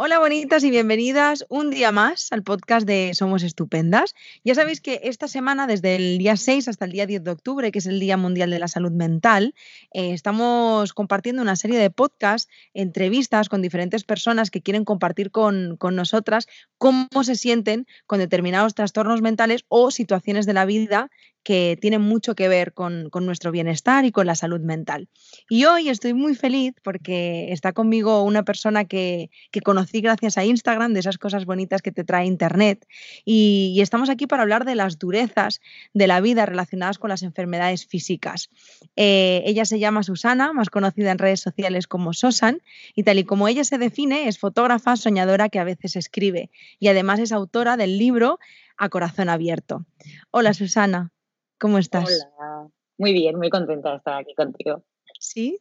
Hola bonitas y bienvenidas un día más al podcast de Somos Estupendas. Ya sabéis que esta semana, desde el día 6 hasta el día 10 de octubre, que es el Día Mundial de la Salud Mental, eh, estamos compartiendo una serie de podcasts, entrevistas con diferentes personas que quieren compartir con, con nosotras cómo se sienten con determinados trastornos mentales o situaciones de la vida que tienen mucho que ver con, nuestro bienestar y con la salud mental. Y hoy estoy muy feliz porque está conmigo una persona que, conocí gracias a Instagram, de esas cosas bonitas que te trae Internet. Y, estamos aquí para hablar de las durezas de la vida relacionadas con las enfermedades físicas. Eh, ella se llama Susana, más conocida en redes sociales como Sosan, y tal y como ella se define, es fotógrafa, soñadora que a veces escribe. Y además es autora del libro A Corazón Abierto. Hola Susana. ¿Cómo estás? Hola, muy bien, muy contenta de estar aquí contigo. ¿Sí?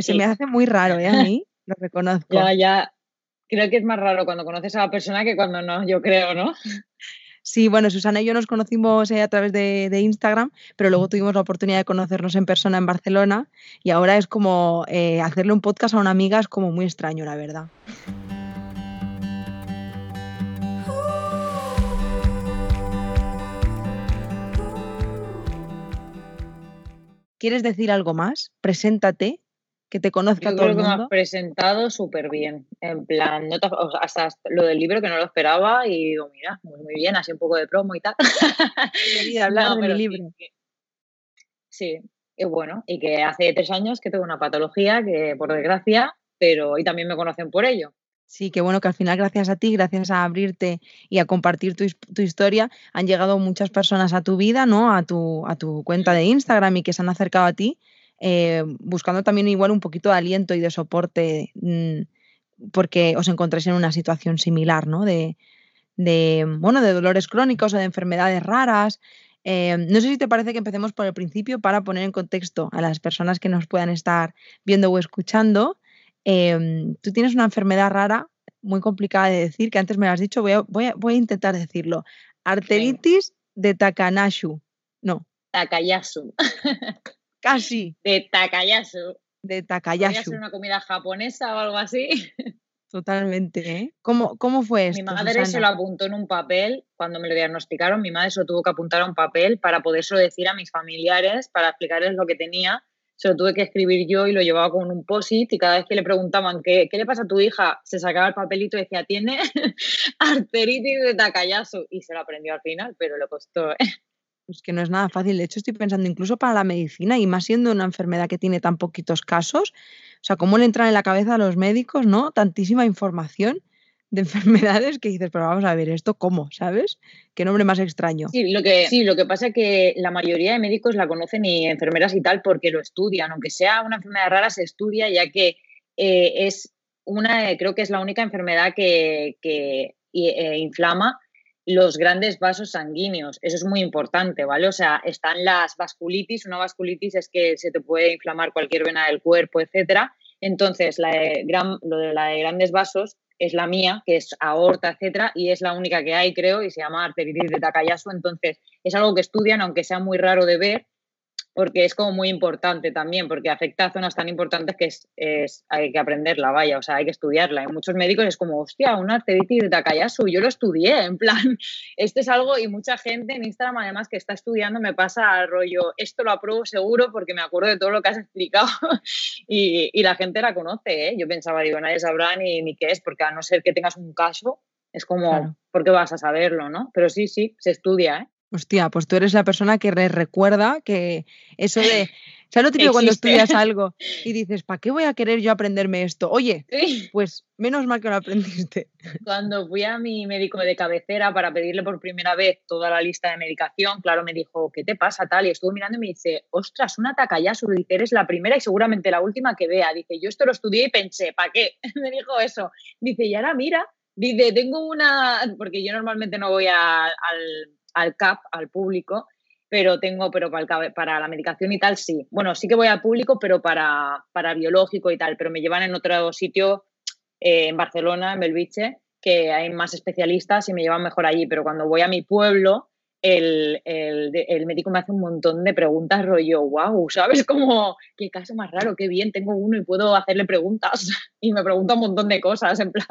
Se me hace muy raro, ¿eh? A mí, lo reconozco. Ya, ya. Creo que es más raro cuando conoces a la persona que cuando no, yo creo, ¿no? Sí, bueno, Susana y yo nos conocimos eh, a través de, Instagram, pero luego tuvimos la oportunidad de conocernos en persona en Barcelona y ahora es como eh, hacerle un podcast a una amiga es como muy extraño, la verdad. ¿Quieres decir algo más? Preséntate, que te conozca Yo todo creo el que me has presentado súper bien. En plan, hasta lo del libro que no lo esperaba y digo, mira, muy, bien, así un poco de promo y tal. hablar del libro. Sí, y bueno, y que hace tres años que tengo una patología que, por desgracia, pero hoy también me conocen por ello. Sí, qué bueno que al final, gracias a ti, gracias a abrirte y a compartir tu, historia, han llegado muchas personas a tu vida, ¿no? A tu, a tu cuenta de Instagram y que se han acercado a ti, eh, buscando también igual un poquito de aliento y de soporte, mm, porque os encontráis en una situación similar, ¿no? De, bueno, de dolores crónicos o de enfermedades raras. Eh, no sé si te parece que empecemos por el principio para poner en contexto a las personas que nos puedan estar viendo o escuchando. Em, tú tienes una enfermedad rara, muy complicada de decir, que antes me lo has dicho, voy a, voy a, intentar decirlo. Arteritis de Takanashu. No. Takayasu. Casi. De Takayasu. De Takayasu. ¿Podría ser una comida japonesa o algo así? Totalmente, ¿eh? ¿Cómo, ¿Cómo, fue esto? Mi madre se lo apuntó en un papel cuando me lo diagnosticaron. Mi madre se lo tuvo que apuntar a un papel para podérselo decir a mis familiares, para explicarles lo que tenía se lo tuve que escribir yo y lo llevaba con un posit y cada vez que le preguntaban ¿qué, qué le pasa a tu hija? Se sacaba el papelito y decía, tiene arteritis de Takayasu y se lo aprendió al final, pero le costó. ¿eh? Pues que no es nada fácil. De hecho, estoy pensando incluso para la medicina y más siendo una enfermedad que tiene tan poquitos casos. O sea, ¿cómo le entra en la cabeza a los médicos, no? Tantísima información de enfermedades que dices, pero vamos a ver, ¿esto cómo? ¿Sabes? Qué nombre más extraño. Sí, lo que, pasa es que la mayoría de médicos la conocen y enfermeras y tal porque lo estudian. Aunque sea una enfermedad rara, se estudia ya que eh, es una, creo que es la única enfermedad que, que eh, inflama los grandes vasos sanguíneos. Eso es muy importante, ¿vale? O sea, están las vasculitis. Una vasculitis es que se te puede inflamar cualquier vena del cuerpo, etcétera. Entonces, la gran, lo de la de grandes vasos es la mía, que es aorta, etcétera, y es la única que hay, creo, y se llama arteritis de Takayasu. Entonces, es algo que estudian, aunque sea muy raro de ver, porque es como muy importante también, porque afecta a zonas tan importantes que es, hay que aprenderla, vaya, o sea, hay que estudiarla. Y muchos médicos es como, hostia, una arteritis de Takayasu, yo lo estudié, en plan, esto es algo, y mucha gente en Instagram además que está estudiando me pasa al rollo, esto lo apruebo seguro porque me acuerdo de todo lo que has explicado y, y, la gente la conoce, ¿eh? Yo pensaba, digo, nadie sabrá ni, ni qué es, porque a no ser que tengas un caso, es como, ¿por qué vas a saberlo, no? Pero sí, sí, se estudia, ¿eh? Hostia, pues tú eres la persona que recuerda que eso de. ¿Sabes lo típico cuando estudias algo y dices, ¿para qué voy a querer yo aprenderme esto? Oye, pues menos mal que lo aprendiste. Cuando fui a mi médico de cabecera para pedirle por primera vez toda la lista de medicación, claro, me dijo, ¿qué te pasa tal? Y estuvo mirando y me dice, ostras, una Takayasu, dice, eres la primera y seguramente la última que vea. Dice, yo esto lo estudié y pensé, ¿para qué? me dijo eso. Dice, y ahora mira, dice, tengo una, porque yo normalmente no voy al al CAP, al público, pero tengo, pero para, para, la medicación y tal, sí. Bueno, sí que voy al público, pero para, para biológico y tal, pero me llevan en otro sitio, eh, en Barcelona, en Belviche, que hay más especialistas y me llevan mejor allí, pero cuando voy a mi pueblo, el, el, el, médico me hace un montón de preguntas, rollo, wow, ¿sabes? Como, qué caso más raro, qué bien, tengo uno y puedo hacerle preguntas. Y me pregunta un montón de cosas, en plan.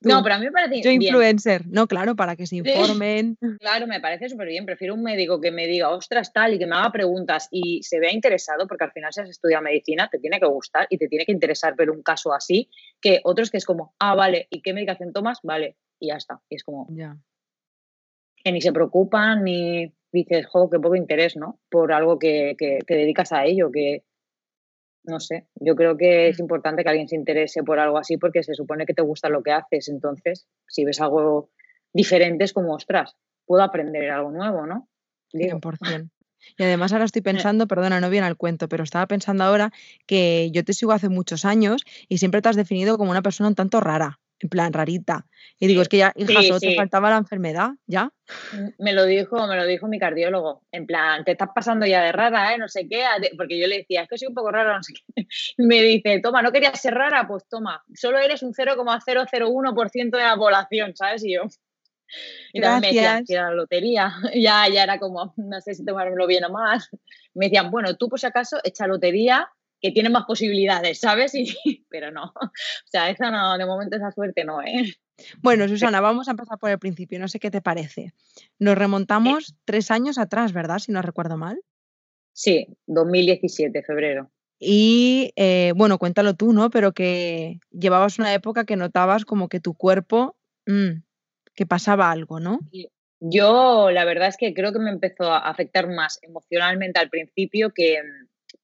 No, pero a mí me parece. Yo influencer, no, claro, para que se informen. Claro, me parece súper bien. Prefiero un médico que me diga, ostras, tal, y que me haga preguntas y se vea interesado, porque al final, si has estudiado medicina, te tiene que gustar y te tiene que interesar ver un caso así, que otros que es como, ah, vale, ¿y qué medicación tomas? Vale, y ya está. Y es como. Ya. Que ni se preocupan, ni dices, jo, qué poco interés, ¿no? Por algo que, que te dedicas a ello, que no sé, yo creo que es mm. importante que alguien se interese por algo así porque se supone que te gusta lo que haces. Entonces, si ves algo diferente, es como, ostras, puedo aprender algo nuevo, ¿no? 100%. Y además ahora estoy pensando, perdona, no viene al cuento, pero estaba pensando ahora que yo te sigo hace muchos años y siempre te has definido como una persona un tanto rara en plan rarita. Y digo, es que ya, hija, solo te faltaba la enfermedad, ¿ya? Me lo dijo, me lo dijo mi cardiólogo. En plan, te estás pasando ya de rara, ¿eh? No sé qué. Porque yo le decía, es que soy un poco rara, no sé qué. Me dice, toma, ¿no querías ser rara? Pues toma, solo eres un 0,001% de la población, ¿sabes? Y yo. Y también me decían que era la lotería. Ya, ya era como, no sé si tomármelo bien o más. Me decían, bueno, tú por si acaso echa lotería que tiene más posibilidades, ¿sabes? Y, pero no, o sea, esa no, de momento esa suerte no, ¿eh? Bueno, Susana, vamos a empezar por el principio, no sé qué te parece. Nos remontamos tres años atrás, ¿verdad? Si no recuerdo mal. Sí, 2017, febrero. Y eh, bueno, cuéntalo tú, ¿no? Pero que llevabas una época que notabas como que tu cuerpo, mm, que pasaba algo, ¿no? Yo la verdad es que creo que me empezó a afectar más emocionalmente al principio que,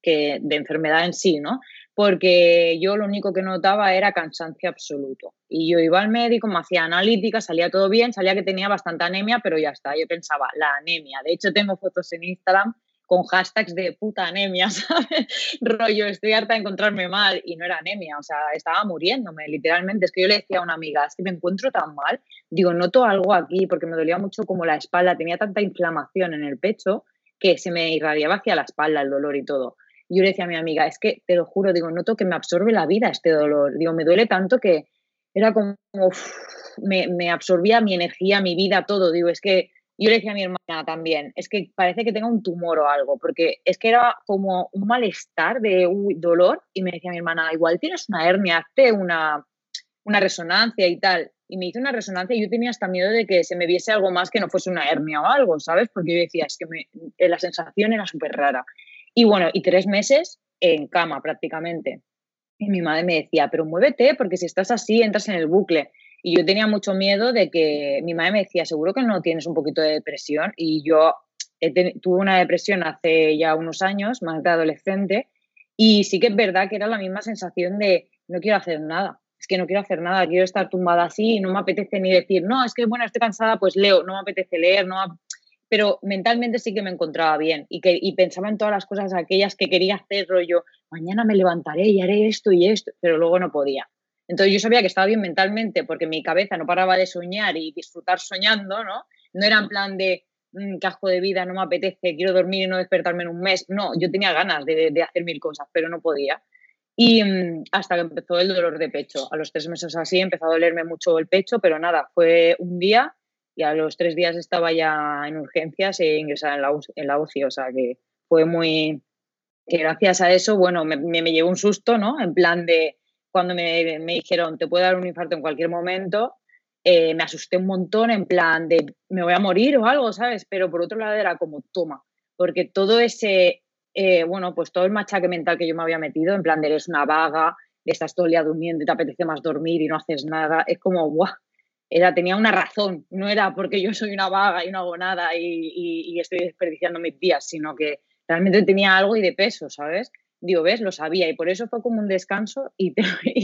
que de enfermedad en sí, ¿no? Porque yo lo único que notaba era cansancio absoluto. Y yo iba al médico, me hacía analítica, salía todo bien, salía que tenía bastante anemia, pero ya está, yo pensaba, la anemia. De hecho, tengo fotos en Instagram con hashtags de puta anemia, ¿sabes? Rollo, estoy harta de encontrarme mal y no era anemia, o sea, estaba muriéndome, literalmente. Es que yo le decía a una amiga, es que me encuentro tan mal, digo, noto algo aquí porque me dolía mucho como la espalda, tenía tanta inflamación en el pecho que se me irradiaba hacia la espalda el dolor y todo yo le decía a mi amiga, es que te lo juro, digo, noto que me absorbe la vida este dolor. Digo, me duele tanto que era como, me, absorbía mi energía, mi vida, todo. Digo, es que yo le decía a mi hermana también, es que parece que tenga un tumor o algo, porque es que era como un malestar de dolor y me decía mi hermana, igual tienes una hernia, hazte una, una resonancia y tal. Y me hizo una resonancia y yo tenía hasta miedo de que se me viese algo más que no fuese una hernia o algo, ¿sabes? Porque yo decía, es que la sensación era súper rara. Y bueno, y tres meses en cama prácticamente. Y mi madre me decía, pero muévete, porque si estás así, entras en el bucle. Y yo tenía mucho miedo de que mi madre me decía, seguro que no tienes un poquito de depresión. Y yo tuve una depresión hace ya unos años, más de adolescente. Y sí que es verdad que era la misma sensación de no quiero hacer nada. Es que no quiero hacer nada, quiero estar tumbada así y no me apetece ni decir, no, es que bueno, estoy cansada, pues leo, no me apetece leer, no, pero mentalmente sí que me encontraba bien y, que, y pensaba en todas las cosas aquellas que quería hacer, rollo, mañana me levantaré y haré esto y esto, pero luego no podía. Entonces yo sabía que estaba bien mentalmente porque mi cabeza no paraba de soñar y disfrutar soñando, ¿no? No era en plan de mm, casco de vida, no me apetece, quiero dormir y no despertarme en un mes. No, yo tenía ganas de, de hacer mil cosas, pero no podía. Y mm, hasta que empezó el dolor de pecho. A los tres meses así empezó a dolerme mucho el pecho, pero nada, fue un día y a los tres días estaba ya en urgencias e ingresada en la, en la UCI, o sea que fue muy, gracias a eso, bueno, me, me, llevó un susto, ¿no? En plan de cuando me, me, dijeron, te puede dar un infarto en cualquier momento, eh, me asusté un montón en plan de, me voy a morir o algo, ¿sabes? Pero por otro lado era como, toma, porque todo ese, eh, bueno, pues todo el machaque mental que yo me había metido, en plan de eres una vaga, estás todo el durmiendo y te apetece más dormir y no haces nada, es como, guau, era, tenía una razón, no era porque yo soy una vaga y no hago nada y, estoy desperdiciando mis días, sino que realmente tenía algo y de peso, ¿sabes? Digo, ves, lo sabía y por eso fue como un descanso y,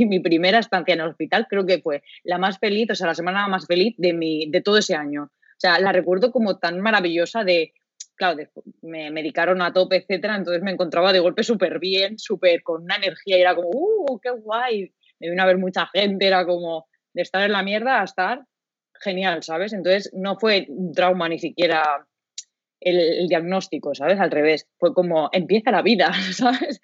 mi primera estancia en el hospital creo que fue la más feliz, o sea, la semana más feliz de, mi, de todo ese año. O sea, la recuerdo como tan maravillosa de, claro, me medicaron a tope, etcétera, entonces me encontraba de golpe súper bien, súper con una energía y era como, ¡uh, qué guay! Me vino a ver mucha gente, era como, de estar en la mierda a estar genial, ¿sabes? Entonces no fue un trauma ni siquiera el, diagnóstico, ¿sabes? Al revés, fue como empieza la vida, ¿sabes?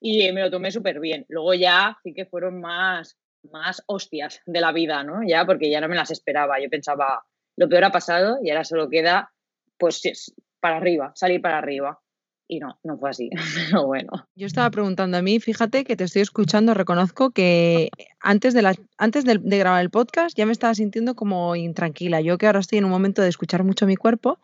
Y me lo tomé súper bien. Luego ya sí que fueron más, más hostias de la vida, ¿no? Ya porque ya no me las esperaba. Yo pensaba, lo peor ha pasado y ahora solo queda, pues, para arriba, salir para arriba. Y no, no fue así, pero bueno. Yo estaba preguntando a mí, fíjate que te estoy escuchando, reconozco que antes de, la, antes de, grabar el podcast ya me estaba sintiendo como intranquila. Yo que ahora estoy en un momento de escuchar mucho mi cuerpo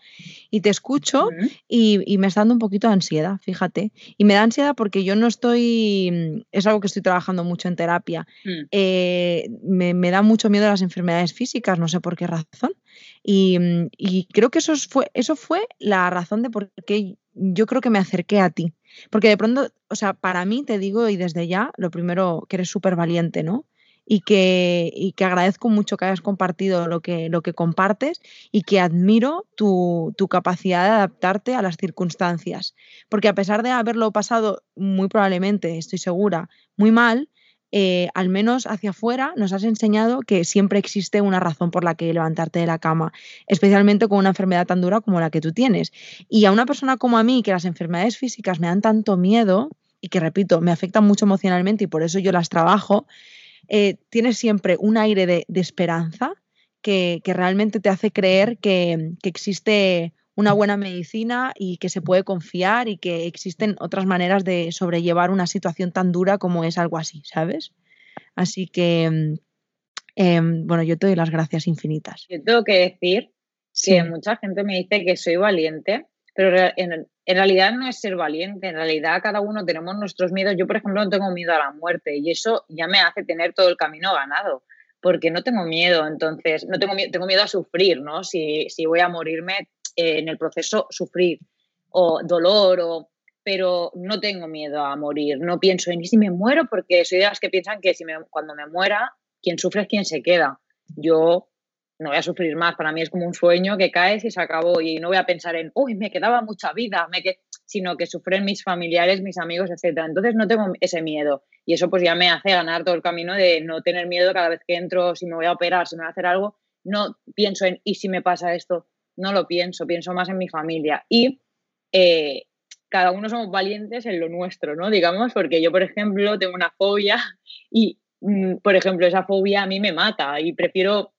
y te escucho y, me está dando un poquito de ansiedad, fíjate. Y me da ansiedad porque yo no estoy, es algo que estoy trabajando mucho en terapia, mm. eh, me, me da mucho miedo las enfermedades físicas, no sé por qué razón. Y, y, creo que eso fue, eso fue la razón de por qué yo creo que me acerqué a ti. Porque de pronto, o sea, para mí te digo y desde ya, lo primero, que eres súper valiente, ¿no? Y que, y que agradezco mucho que hayas compartido lo que, lo que compartes y que admiro tu, tu capacidad de adaptarte a las circunstancias. Porque a pesar de haberlo pasado muy probablemente, estoy segura, muy mal, eh, al menos hacia afuera, nos has enseñado que siempre existe una razón por la que levantarte de la cama, especialmente con una enfermedad tan dura como la que tú tienes. Y a una persona como a mí, que las enfermedades físicas me dan tanto miedo y que, repito, me afectan mucho emocionalmente y por eso yo las trabajo, eh, tienes siempre un aire de, esperanza que, realmente te hace creer que, que existe una buena medicina y que se puede confiar y que existen otras maneras de sobrellevar una situación tan dura como es algo así, ¿sabes? Así que, mm, em, bueno, yo te doy las gracias infinitas. Yo tengo que decir que mucha gente me dice que soy valiente, pero en, en, realidad no es ser valiente, en realidad cada uno tenemos nuestros miedos. Yo, por ejemplo, no tengo miedo a la muerte y eso ya me hace tener todo el camino ganado, porque no tengo miedo, entonces, no tengo, tengo miedo a sufrir, ¿no? Si, si voy a morirme, eh, en el proceso sufrir o dolor o pero no tengo miedo a morir, no pienso en si me muero porque soy de las que piensan que si me, cuando me muera, quien sufre es quien se queda. Yo no voy a sufrir más, para mí es como un sueño que caes y se acabó y no voy a pensar en, uy, me quedaba mucha vida, sino que sufren mis familiares, mis amigos, etc. Entonces no tengo ese miedo y eso pues ya me hace ganar todo el camino de no tener miedo cada vez que entro, si me voy a operar, si me voy a hacer algo, no pienso en, ¿y si me pasa esto? No lo pienso, pienso más en mi familia. Y eh, cada uno somos valientes en lo nuestro, ¿no? Digamos, porque yo, por ejemplo, tengo una fobia y, mm, por ejemplo, esa fobia a mí me mata y prefiero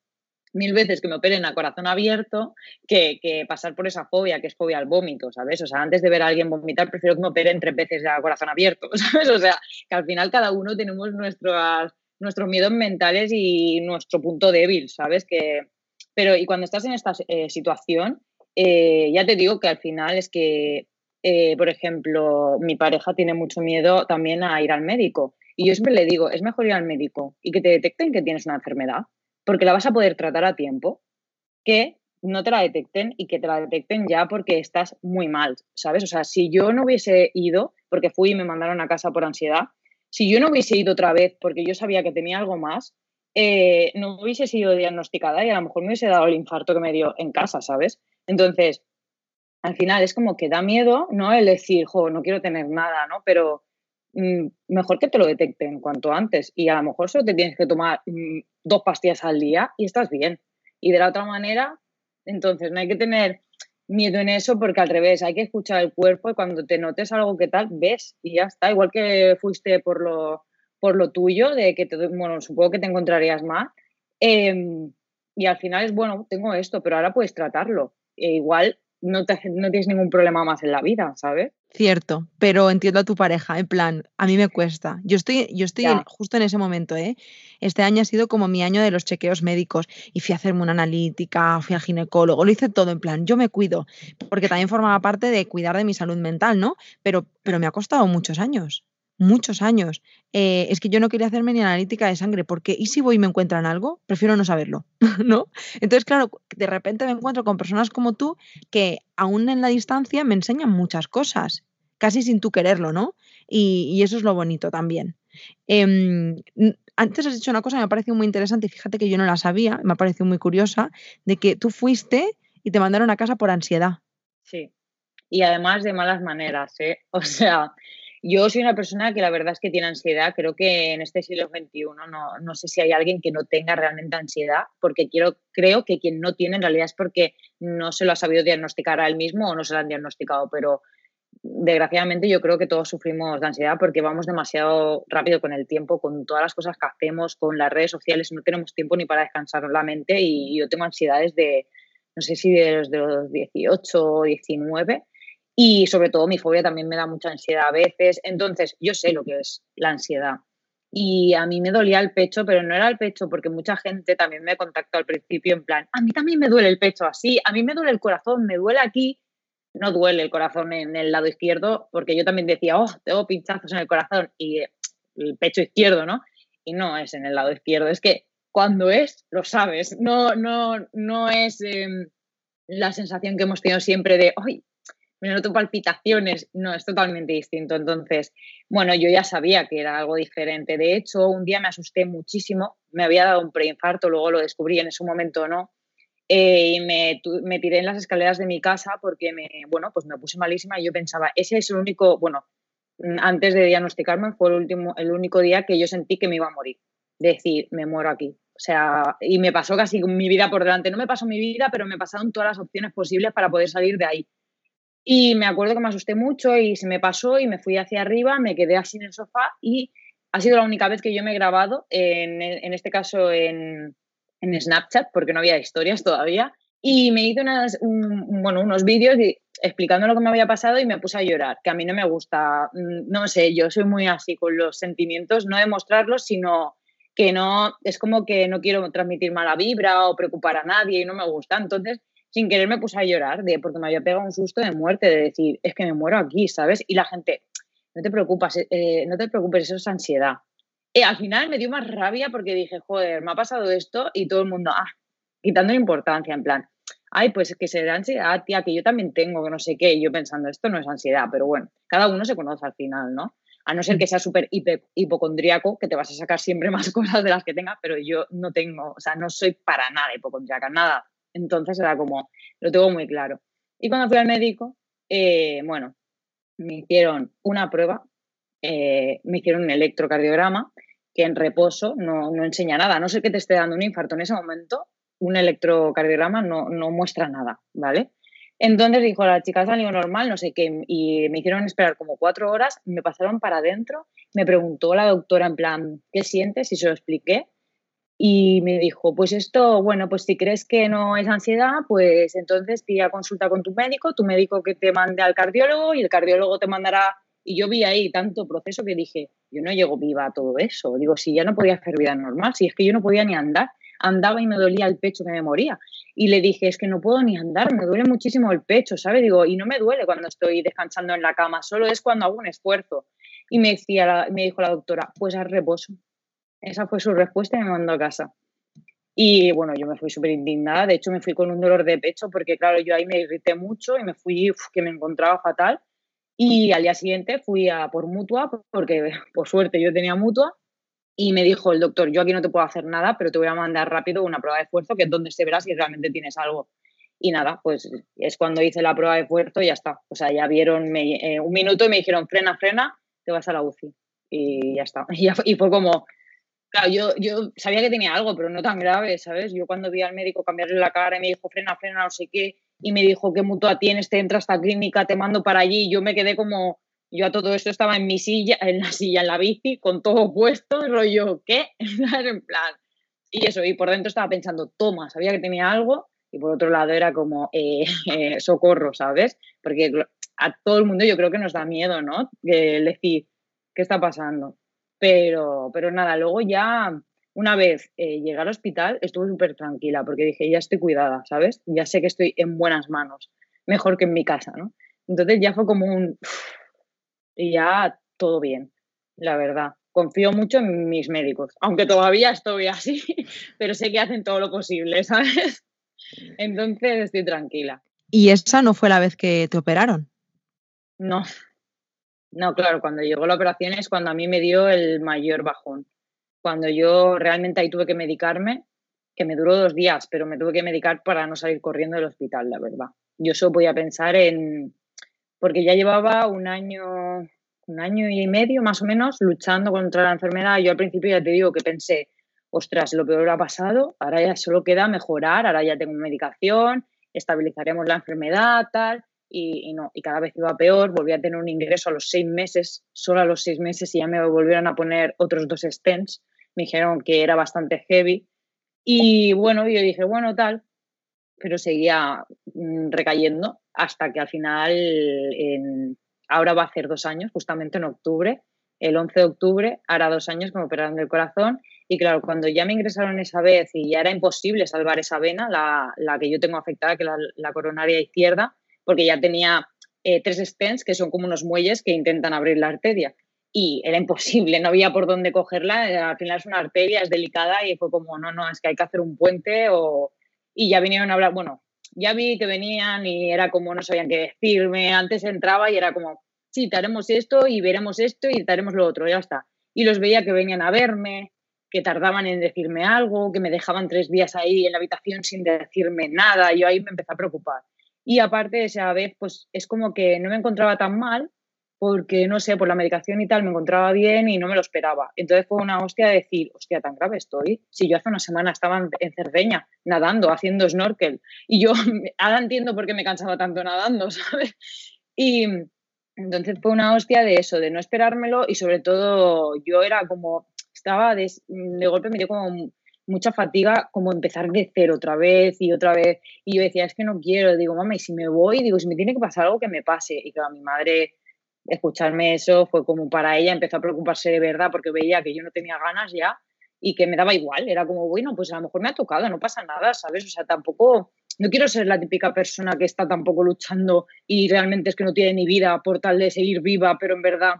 mil veces que me operen a corazón abierto que, pasar por esa fobia, que es fobia al vómito, ¿sabes? O sea, antes de ver a alguien vomitar, prefiero que me operen tres veces a corazón abierto, ¿sabes? O sea, que al final cada uno tenemos nuestros, nuestros miedos mentales y nuestro punto débil, ¿sabes? Que, pero y cuando estás en esta eh, situación, eh, ya te digo que al final es que, eh, por ejemplo, mi pareja tiene mucho miedo también a ir al médico. Y yo siempre le digo, es mejor ir al médico y que te detecten que tienes una enfermedad, porque la vas a poder tratar a tiempo, que no te la detecten y que te la detecten ya porque estás muy mal, ¿sabes? O sea, si yo no hubiese ido, porque fui y me mandaron a casa por ansiedad, si yo no hubiese ido otra vez porque yo sabía que tenía algo más, eh, no hubiese sido diagnosticada y a lo mejor me hubiese dado el infarto que me dio en casa, ¿sabes? Entonces, al final es como que da miedo, ¿no? El decir, jo, no quiero tener nada, ¿no? Pero mm, mejor que te lo detecten cuanto antes y a lo mejor solo te tienes que tomar mm, dos pastillas al día y estás bien. Y de la otra manera, entonces no hay que tener miedo en eso porque al revés, hay que escuchar el cuerpo y cuando te notes algo que tal, ves y ya está. Igual que fuiste por lo por lo tuyo, de que te, bueno, supongo que te encontrarías más. Em, y al final es, bueno, tengo esto, pero ahora puedes tratarlo. E igual no, te, no tienes ningún problema más en la vida, ¿sabes? Cierto, pero entiendo a tu pareja, en plan, a mí me cuesta. Yo estoy, yo estoy justo en ese momento, ¿eh? Este año ha sido como mi año de los chequeos médicos y fui a hacerme una analítica, fui al ginecólogo, lo hice todo en plan, yo me cuido, porque también formaba parte de cuidar de mi salud mental, ¿no? Pero, pero me ha costado muchos años muchos años. Eh, es que yo no quería hacerme ni analítica de sangre, porque ¿y si voy y me encuentran algo? Prefiero no saberlo, ¿no? Entonces, claro, de repente me encuentro con personas como tú que aún en la distancia me enseñan muchas cosas, casi sin tú quererlo, ¿no? Y, eso es lo bonito también. Em, antes has dicho una cosa que me ha parecido muy interesante y fíjate que yo no la sabía, me ha parecido muy curiosa, de que tú fuiste y te mandaron a casa por ansiedad. Sí, y además de malas maneras, ¿eh? O sea, yo soy una persona que la verdad es que tiene ansiedad. Creo que en este siglo XXI no, no sé si hay alguien que no tenga realmente ansiedad, porque quiero, creo que quien no tiene en realidad es porque no se lo ha sabido diagnosticar a él mismo o no se lo han diagnosticado. Pero desgraciadamente yo creo que todos sufrimos de ansiedad porque vamos demasiado rápido con el tiempo, con todas las cosas que hacemos, con las redes sociales. No tenemos tiempo ni para descansar la mente y yo tengo ansiedades de, no sé si desde los 18 o 19 Y sobre todo mi fobia también me da mucha ansiedad a veces. Entonces, yo sé lo que es la ansiedad. Y a mí me dolía el pecho, pero no era el pecho porque mucha gente también me contactó al principio en plan, a mí también me duele el pecho así, a mí me duele el corazón, me duele aquí. No duele el corazón en el lado izquierdo porque yo también decía, oh, tengo pinchazos en el corazón y el pecho izquierdo, ¿no? Y no es en el lado izquierdo, es que cuando es, lo sabes, no, no, no es em, la sensación que hemos tenido siempre de, ay, me noto palpitaciones, no, es totalmente distinto. Entonces, bueno, yo ya sabía que era algo diferente. De hecho, un día me asusté muchísimo, me había dado un preinfarto, luego lo descubrí en ese momento, ¿no? Eh, y me, me, tiré en las escaleras de mi casa porque me, bueno, pues me puse malísima y yo pensaba, ese es el único, bueno, mm, antes de diagnosticarme fue el, último, el único día que yo sentí que me iba a morir. Decir, me muero aquí. O sea, y me pasó casi mi vida por delante. No me pasó mi vida, pero me pasaron todas las opciones posibles para poder salir de ahí. Y me acuerdo que me asusté mucho y se me pasó y me fui hacia arriba, me quedé así en el sofá y ha sido la única vez que yo me he grabado, en, en este caso en, en, Snapchat, porque no había historias todavía, y me hice unas, bueno, unos vídeos explicando lo que me había pasado y me puse a llorar, que a mí no me gusta, mm, no sé, yo soy muy así con los sentimientos, no demostrarlos, sino que no, es como que no quiero transmitir mala vibra o preocupar a nadie y no me gusta, entonces sin querer me puse a llorar de, porque me había pegado un susto de muerte, de decir, es que me muero aquí, ¿sabes? Y la gente, no te preocupes, eh, no te preocupes, eso es ansiedad. Y al final me dio más rabia porque dije, joder, me ha pasado esto y todo el mundo, ah, quitando importancia, en plan, ay, pues es que será ansiedad, tía, que yo también tengo, que no sé qué, y yo pensando, esto no es ansiedad, pero bueno, cada uno se conoce al final, ¿no? A no ser que sea súper hipocondríaco, que te vas a sacar siempre más cosas de las que tengas, pero yo no tengo, o sea, no soy para nada hipocondríaca, nada. Entonces era como, lo tengo muy claro. Y cuando fui al médico, eh, bueno, me hicieron una prueba, eh, me hicieron un electrocardiograma que en reposo no, no, enseña nada, no ser que te esté dando un infarto en ese momento, un electrocardiograma no, no muestra nada, ¿vale? Entonces dijo, la chica salió normal, no sé qué, y me hicieron esperar como cuatro horas, me pasaron para adentro, me preguntó la doctora en plan, ¿qué sientes? Y se lo expliqué, y me dijo, pues esto, bueno, pues si crees que no es ansiedad, pues entonces pide consulta con tu médico, tu médico que te mande al cardiólogo y el cardiólogo te mandará. Y yo vi ahí tanto proceso que dije, yo no llego viva a todo eso. Digo, si ya no podía hacer vida normal, si es que yo no podía ni andar, andaba y me dolía el pecho que me moría. Y le dije, es que no puedo ni andar, me duele muchísimo el pecho, ¿sabes? Digo, y no me duele cuando estoy descansando en la cama, solo es cuando hago un esfuerzo. Y me, decía me dijo la doctora, pues haz reposo. Esa fue su respuesta y me mandó a casa. Y bueno, yo me fui súper indignada, de hecho me fui con un dolor de pecho porque claro, yo ahí me irrité mucho y me fui que me encontraba fatal. Y al día siguiente fui a por mutua porque por suerte yo tenía mutua y me dijo el doctor, yo aquí no te puedo hacer nada, pero te voy a mandar rápido una prueba de esfuerzo que es donde se verá si realmente tienes algo. Y nada, pues es cuando hice la prueba de esfuerzo y ya está. O sea, ya vieron eh, un minuto y me dijeron, frena, frena, te vas a la UCI. Y ya está. y fue como, Claro, yo, yo sabía que tenía algo, pero no tan grave, ¿sabes? Yo cuando vi al médico cambiarle la cara y me dijo, frena, frena, no sé qué, y me dijo, ¿qué mutua tienes? Te entra a esta clínica, te mando para allí. Y yo me quedé como, yo a todo esto estaba en mi silla, en la silla, en la bici, con todo puesto, rollo, ¿qué? en plan. Y eso, y por dentro estaba pensando, toma, sabía que tenía algo, y por otro lado era como, eh, socorro, ¿sabes? Porque a todo el mundo yo creo que nos da miedo, ¿no? El decir, ¿qué está pasando? Pero, pero nada, luego ya, una vez eh, llegué al hospital, estuve súper tranquila porque dije, ya estoy cuidada, ¿sabes? Ya sé que estoy en buenas manos, mejor que en mi casa, ¿no? Entonces ya fue como un... Y ya todo bien, la verdad. Confío mucho en mis médicos, aunque todavía estoy así, pero sé que hacen todo lo posible, ¿sabes? Entonces estoy tranquila. ¿Y esa no fue la vez que te operaron? No, no, claro, cuando llegó la operación es cuando a mí me dio el mayor bajón. Cuando yo realmente ahí tuve que medicarme, que me duró dos días, pero me tuve que medicar para no salir corriendo del hospital, la verdad. Yo solo podía pensar en, porque ya llevaba un año, un año y medio más o menos luchando contra la enfermedad. Yo al principio ya te digo que pensé, ostras, lo peor ha pasado, ahora ya solo queda mejorar, ahora ya tengo medicación, estabilizaremos la enfermedad, tal y, no, y cada vez iba peor, volví a tener un ingreso a los seis meses, solo a los seis meses y ya me volvieron a poner otros dos stents, me dijeron que era bastante heavy y bueno, yo dije, bueno, tal, pero seguía mm, recayendo hasta que al final, ahora va a hacer dos años, justamente en octubre, el 11 de octubre, hará dos años que me operaron del corazón. Y claro, cuando ya me ingresaron esa vez y ya era imposible salvar esa vena, la, la que yo tengo afectada, que la coronaria izquierda, porque ya tenía eh, tres stents, que son como unos muelles que intentan abrir la arteria. Y era imposible, no había por dónde cogerla. Eh, al final es una arteria, es delicada y fue como, no, no, es que hay que hacer un puente. O... Y ya vinieron a hablar, bueno, ya vi que venían y era como no sabían qué decirme. Antes entraba y era como, sí, te haremos esto y veremos esto y te haremos lo otro, ya está. Y los veía que venían a verme, que tardaban en decirme algo, que me dejaban tres días ahí en la habitación sin decirme nada. Y yo ahí me empecé a preocupar. Y aparte, esa vez, pues es como que no me encontraba tan mal, porque no sé, por la medicación y tal me encontraba bien y no me lo esperaba. Entonces fue una hostia de decir, hostia, tan grave estoy. Si yo hace una semana estaba en Cerdeña nadando, haciendo snorkel, y yo ahora entiendo por qué me cansaba tanto nadando, ¿sabes? Y entonces fue una hostia de eso, de no esperármelo y sobre todo yo era como, estaba de, de golpe me dio como mucha fatiga como empezar de cero otra vez y otra vez. Y yo decía, es que no quiero. Digo, mamá, y si me voy, digo, si me tiene que pasar algo, que me pase. Y claro, mi madre, escucharme eso fue como para ella, empezó a preocuparse de verdad porque veía que yo no tenía ganas ya y que me daba igual. Era como, bueno, pues a lo mejor me ha tocado, no pasa nada, ¿sabes? O sea, tampoco, no quiero ser la típica persona que está tampoco luchando y realmente es que no tiene ni vida por tal de seguir viva, pero en verdad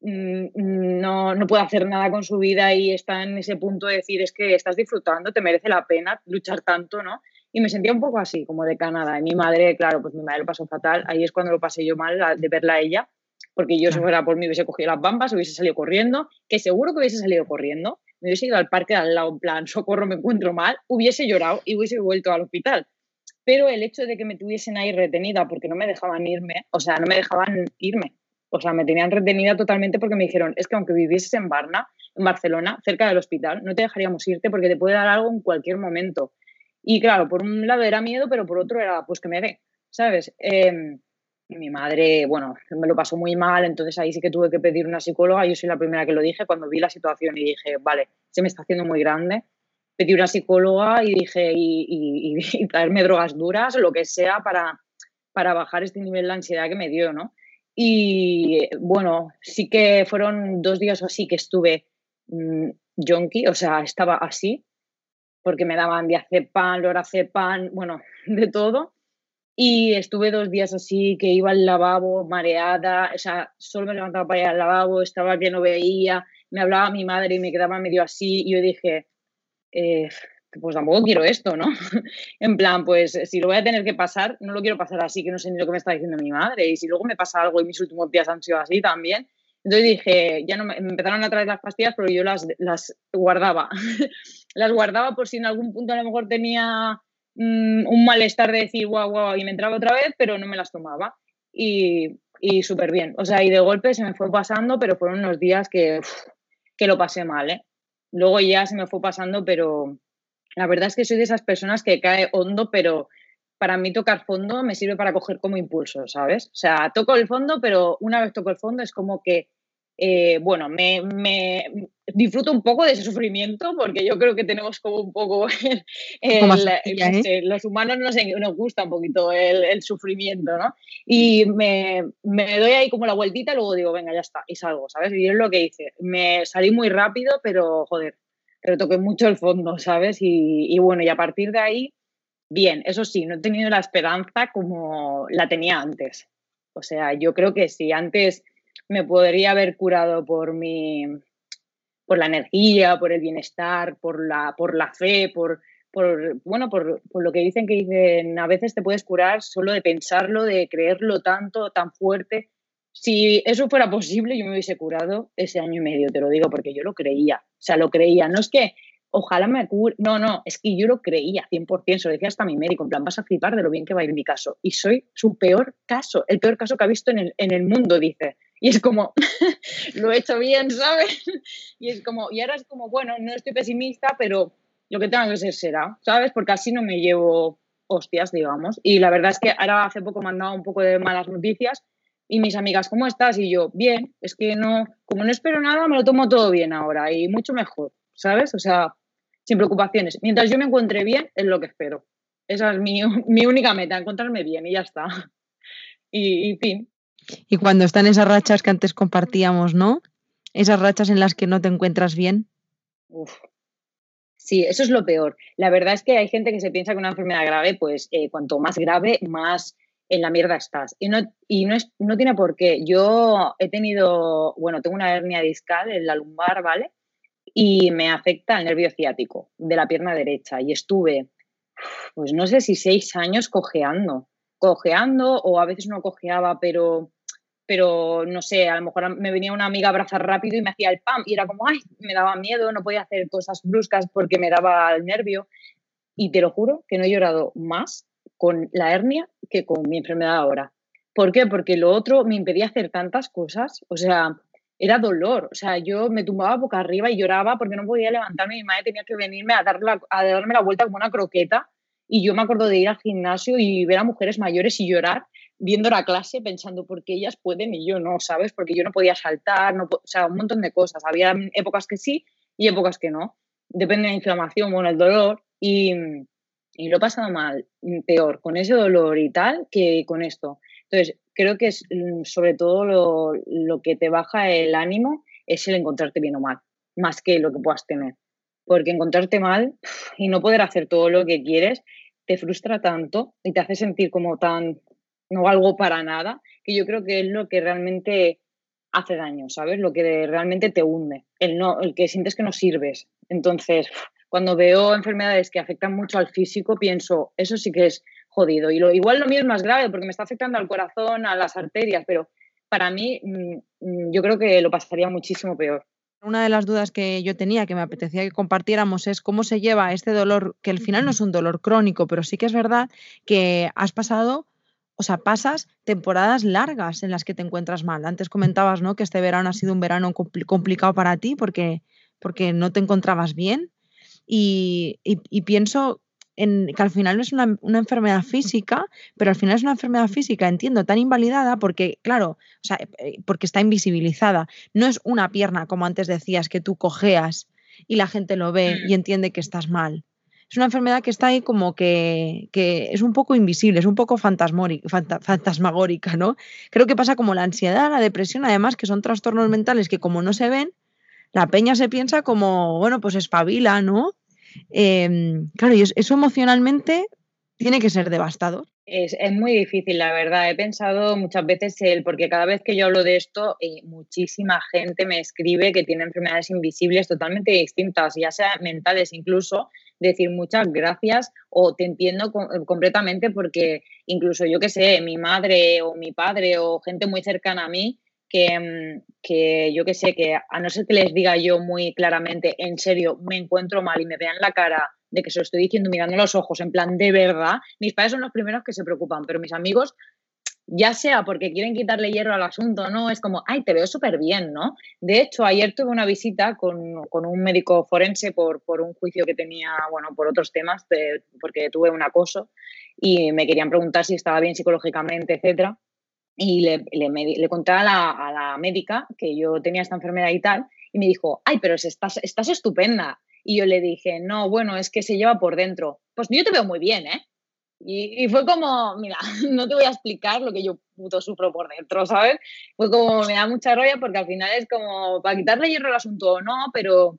no, no puede hacer nada con su vida y está en ese punto de decir es que estás disfrutando, te merece la pena luchar tanto, ¿no? Y me sentía un poco así, como de Canadá. Y mi madre, claro, pues mi madre lo pasó fatal. Ahí es cuando lo pasé yo mal de verla a ella, porque yo si fuera por mí hubiese cogido las bambas, hubiese salido corriendo, que seguro que hubiese salido corriendo, me hubiese ido al parque al lado en plan, socorro, me encuentro mal, hubiese llorado y hubiese vuelto al hospital. Pero el hecho de que me tuviesen ahí retenida porque no me dejaban irme, o sea, no me dejaban irme, o sea, me tenían retenida totalmente porque me dijeron, es que aunque vivieses en Barna, en Barcelona, cerca del hospital, no te dejaríamos irte porque te puede dar algo en cualquier momento. Y claro, por un lado era miedo, pero por otro era, pues que me dé, ¿sabes? Em, mi madre, bueno, me lo pasó muy mal, entonces ahí sí que tuve que pedir una psicóloga. Yo soy la primera que lo dije cuando vi la situación y dije, vale, se me está haciendo muy grande. Pedí una psicóloga y dije, y, y, traerme drogas duras, lo que sea, para, para bajar este nivel de ansiedad que me dio, ¿no? Y bueno, sí que fueron dos días así que estuve mmm, o sea, estaba así, porque me daban diazepam, lorazepam, bueno, de todo. Y estuve dos días así, que iba al lavabo mareada, o sea, solo me levantaba para ir al lavabo, estaba que no veía, me hablaba mi madre y me quedaba medio así. Y yo dije, eh, pues tampoco quiero esto, ¿no? en plan, pues si lo voy a tener que pasar, no lo quiero pasar así, que no sé ni lo que me está diciendo mi madre. Y si luego me pasa algo y mis últimos días han sido así también. Entonces dije, ya no me, empezaron a traer las pastillas, pero yo las, las guardaba. las guardaba por si en algún punto a lo mejor tenía mm, un malestar de decir, guau, guau, y me entraba otra vez, pero no me las tomaba. Y, y súper bien. O sea, y de golpe se me fue pasando, pero fueron unos días que, que lo pasé mal, ¿eh? Luego ya se me fue pasando, pero, la verdad es que soy de esas personas que cae hondo, pero para mí tocar fondo me sirve para coger como impulso, ¿sabes? O sea, toco el fondo, pero una vez toco el fondo es como que, eh, bueno, me, me, disfruto un poco de ese sufrimiento porque yo creo que tenemos como un poco, ¿eh? los humanos nos, nos gusta un poquito el, el sufrimiento, ¿no? Y me, me, doy ahí como la vueltita y luego digo, venga, ya está, y salgo, ¿sabes? Y es lo que hice. Me salí muy rápido, pero joder, pero toqué mucho el fondo, ¿sabes? Y, bueno, y a partir de ahí, bien, eso sí, no he tenido la esperanza como la tenía antes. O sea, yo creo que si antes me podría haber curado por mi por la energía, por el bienestar, por la, por la fe, por, por bueno, por, por, lo que dicen que dicen, a veces te puedes curar solo de pensarlo, de creerlo tanto, tan fuerte, si eso fuera posible, yo me hubiese curado ese año y medio, te lo digo, porque yo lo creía. Sea, lo creía. No es que ojalá me cure. No, no, es que yo lo creía 100%. Se lo decía hasta mi médico. En plan, vas a flipar de lo bien que va a ir mi caso. Y soy su peor caso, el peor caso que ha visto en el, en el mundo, dice. Y es como, lo he hecho bien, ¿sabes? Y es como, y ahora es como, bueno, no estoy pesimista, pero lo que tenga que ser será, ¿sabes? Porque así no me llevo hostias, digamos. Y la verdad es que ahora hace poco me han dado un poco de malas noticias y mis amigas, ¿cómo estás? Y yo, bien, es que no, como no espero nada, me lo tomo todo bien ahora y mucho mejor, ¿sabes? O sea, sin preocupaciones. Mientras yo me encuentre bien, es lo que espero. Esa es mi, mi única meta, encontrarme bien y ya está. y, y fin. Y cuando están esas rachas que antes compartíamos, ¿no? Esas rachas en las que no te encuentras bien. Uf. Sí, eso es lo peor. La verdad es que hay gente que se piensa que una enfermedad grave, pues eh, cuanto más grave, más en la mierda estás. Y no, y no, es, no tiene por qué. Yo he tenido, bueno, tengo una hernia discal en la lumbar, ¿vale? Y me afecta el nervio ciático de la pierna derecha. Y estuve, pues no sé si seis años cojeando. Cojeando o a veces no cojeaba, pero pero no sé, a lo mejor me venía una amiga a abrazar rápido y me hacía el pam y era como, ay, me daba miedo, no podía hacer cosas bruscas porque me daba el nervio. Y te lo juro que no he llorado más con la hernia que con mi enfermedad ahora. ¿Por qué? Porque lo otro me impedía hacer tantas cosas, o sea, era dolor, o sea, yo me tumbaba boca arriba y lloraba porque no podía levantarme, mi madre tenía que venirme a, dar a darme la vuelta como una croqueta y yo me acuerdo de ir al gimnasio y ver a mujeres mayores y llorar viendo la clase pensando por qué ellas pueden y yo no, ¿sabes? Porque yo no podía saltar, no, o sea, un montón de cosas. Había épocas que sí y épocas que no. Depende de la inflamación, bueno, el dolor y, y lo he pasado mal, peor, con ese dolor y tal que con esto. Entonces, creo que es mm, sobre todo lo, lo que te baja el ánimo es el encontrarte bien o mal, más que lo que puedas tener. Porque encontrarte mal y no poder hacer todo lo que quieres te frustra tanto y te hace sentir como tan no algo para nada, que yo creo que es lo que realmente hace daño, ¿sabes? Lo que realmente te hunde, el, no, el que sientes que no sirves. Entonces, cuando veo enfermedades que afectan mucho al físico, pienso, eso sí que es jodido. Y lo, igual lo mío es más grave porque me está afectando al corazón, a las arterias, pero para mí mm, yo creo que lo pasaría muchísimo peor. Una de las dudas que yo tenía, que me apetecía que compartiéramos, es cómo se lleva este dolor, que al final no es un dolor crónico, pero sí que es verdad que has pasado o sea, pasas temporadas largas en las que te encuentras mal. Antes comentabas, ¿no? Que este verano ha sido un verano complicado para ti porque, porque no te encontrabas bien. Y, pienso en, que al final no es una, enfermedad física, pero al final es una enfermedad física, entiendo, tan invalidada porque, claro, o sea, eh, porque está invisibilizada. No es una pierna, como antes decías, que tú cojeas y la gente lo ve y entiende que estás mal es una enfermedad que está ahí como que, es un poco invisible, es un poco fantasmagórica, ¿no? Creo que pasa como la ansiedad, la depresión, además, que son trastornos mentales que como no se ven, la peña se piensa como, bueno, pues espabila, ¿no? Em, claro, y eso emocionalmente tiene que ser devastador. Es, muy difícil, la verdad. He pensado muchas veces el, porque cada vez que yo hablo de esto, eh, muchísima gente me escribe que tiene enfermedades invisibles totalmente distintas, ya sea mentales incluso, decir muchas gracias o te entiendo completamente porque incluso yo que sé, mi madre o mi padre o gente muy cercana a mí, que, que yo que sé, que a no ser que les diga yo muy claramente, en serio, me encuentro mal y me vean la cara de que se lo estoy diciendo mirando los ojos, en plan de verdad, mis padres son los primeros que se preocupan, pero mis amigos ya sea porque quieren quitarle hierro al asunto, ¿no? Es como, ay, te veo súper bien, ¿no? De hecho, ayer tuve una visita con, un médico forense por, por, un juicio que tenía, bueno, por otros temas, porque tuve un acoso y me querían preguntar si estaba bien psicológicamente, etcétera. Y le, le, le conté a la, a la, médica que yo tenía esta enfermedad y tal, y me dijo, ay, pero estás, estás estupenda. Y yo le dije, no, bueno, es que se lleva por dentro. Pues yo te veo muy bien, ¿eh? Y, fue como, mira, no te voy a explicar lo que yo puto sufro por dentro, ¿sabes? Fue como, me da mucha rabia porque al final es como, para quitarle hierro al asunto o no, pero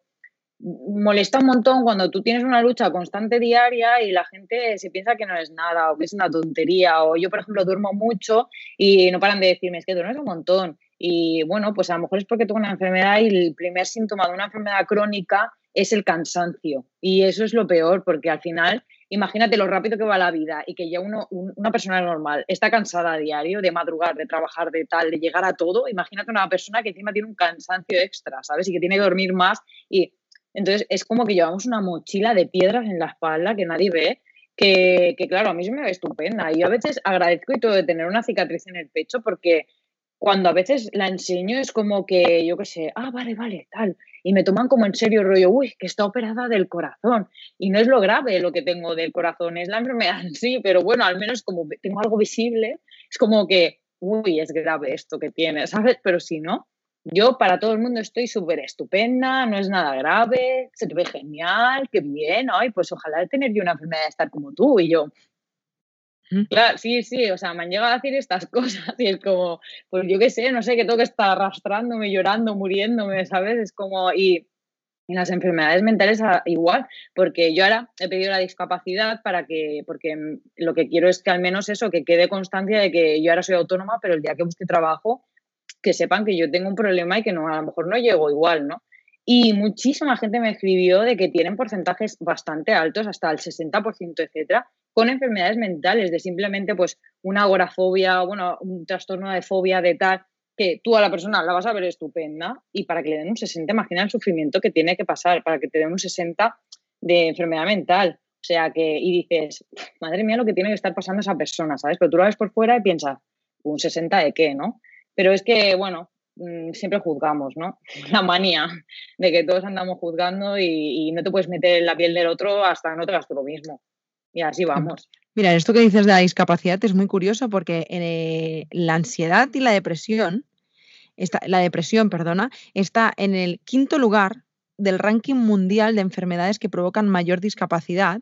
molesta un montón cuando tú tienes una lucha constante diaria y la gente se piensa que no es nada o que es una tontería. O yo, por ejemplo, duermo mucho y no paran de decirme, es que duermes un montón. Y bueno, pues a lo mejor es porque tengo una enfermedad y el primer síntoma de una enfermedad crónica es el cansancio. Y eso es lo peor, porque al final imagínate lo rápido que va la vida y que ya uno, una persona normal está cansada a diario de madrugar, de trabajar, de tal, de llegar a todo, imagínate una persona que encima tiene un cansancio extra, ¿sabes? Y que tiene que dormir más y entonces es como que llevamos una mochila de piedras en la espalda que nadie ve, que, que claro, a mí se me ve estupenda y a veces agradezco y todo de tener una cicatriz en el pecho porque cuando a veces la enseño es como que, yo qué sé, ah, vale, vale, tal. Y me toman como en serio rollo, uy, que está operada del corazón. Y no es lo grave lo que tengo del corazón, es la enfermedad en sí, pero bueno, al menos como tengo algo visible, es como que, uy, es grave esto que tienes, ¿sabes? Pero si no, yo para todo el mundo estoy súper estupenda, no es nada grave, se te ve genial, qué bien, ay, pues ojalá tener yo una enfermedad de estar como tú. Y yo, Claro, sí, sí, o sea, me han llegado a decir estas cosas y es como, pues yo qué sé, no sé, que tengo que estar arrastrándome, llorando, muriéndome, ¿sabes? Es como, y en las enfermedades mentales ah, igual, porque yo ahora he pedido la discapacidad para que, porque lo que quiero es que al menos eso, que quede constancia de que yo ahora soy autónoma, pero el día que busque trabajo, que sepan que yo tengo un problema y que no, a lo mejor no llego igual, ¿no? Y muchísima gente me escribió de que tienen porcentajes bastante altos, hasta el 60%, etcétera, con enfermedades mentales, de simplemente pues una agorafobia, bueno, un trastorno de fobia de tal, que tú a la persona la vas a ver estupenda y para que le den un 60, imagina el sufrimiento que tiene que pasar para que te den un 60 de enfermedad mental. O sea que, y dices, madre mía, lo que tiene que estar pasando esa persona, ¿sabes? Pero tú la ves por fuera y piensas, ¿un 60 de qué, no? Pero es que, bueno, mm, siempre juzgamos, ¿no? La manía de que todos andamos juzgando y, y no te puedes meter en la piel del otro hasta que no te hagas tú lo mismo. Y así vamos. Mira, esto que dices de la discapacidad es muy curioso porque eh, la ansiedad y la depresión, está, la depresión, perdona, está en el quinto lugar del ranking mundial de enfermedades que provocan mayor discapacidad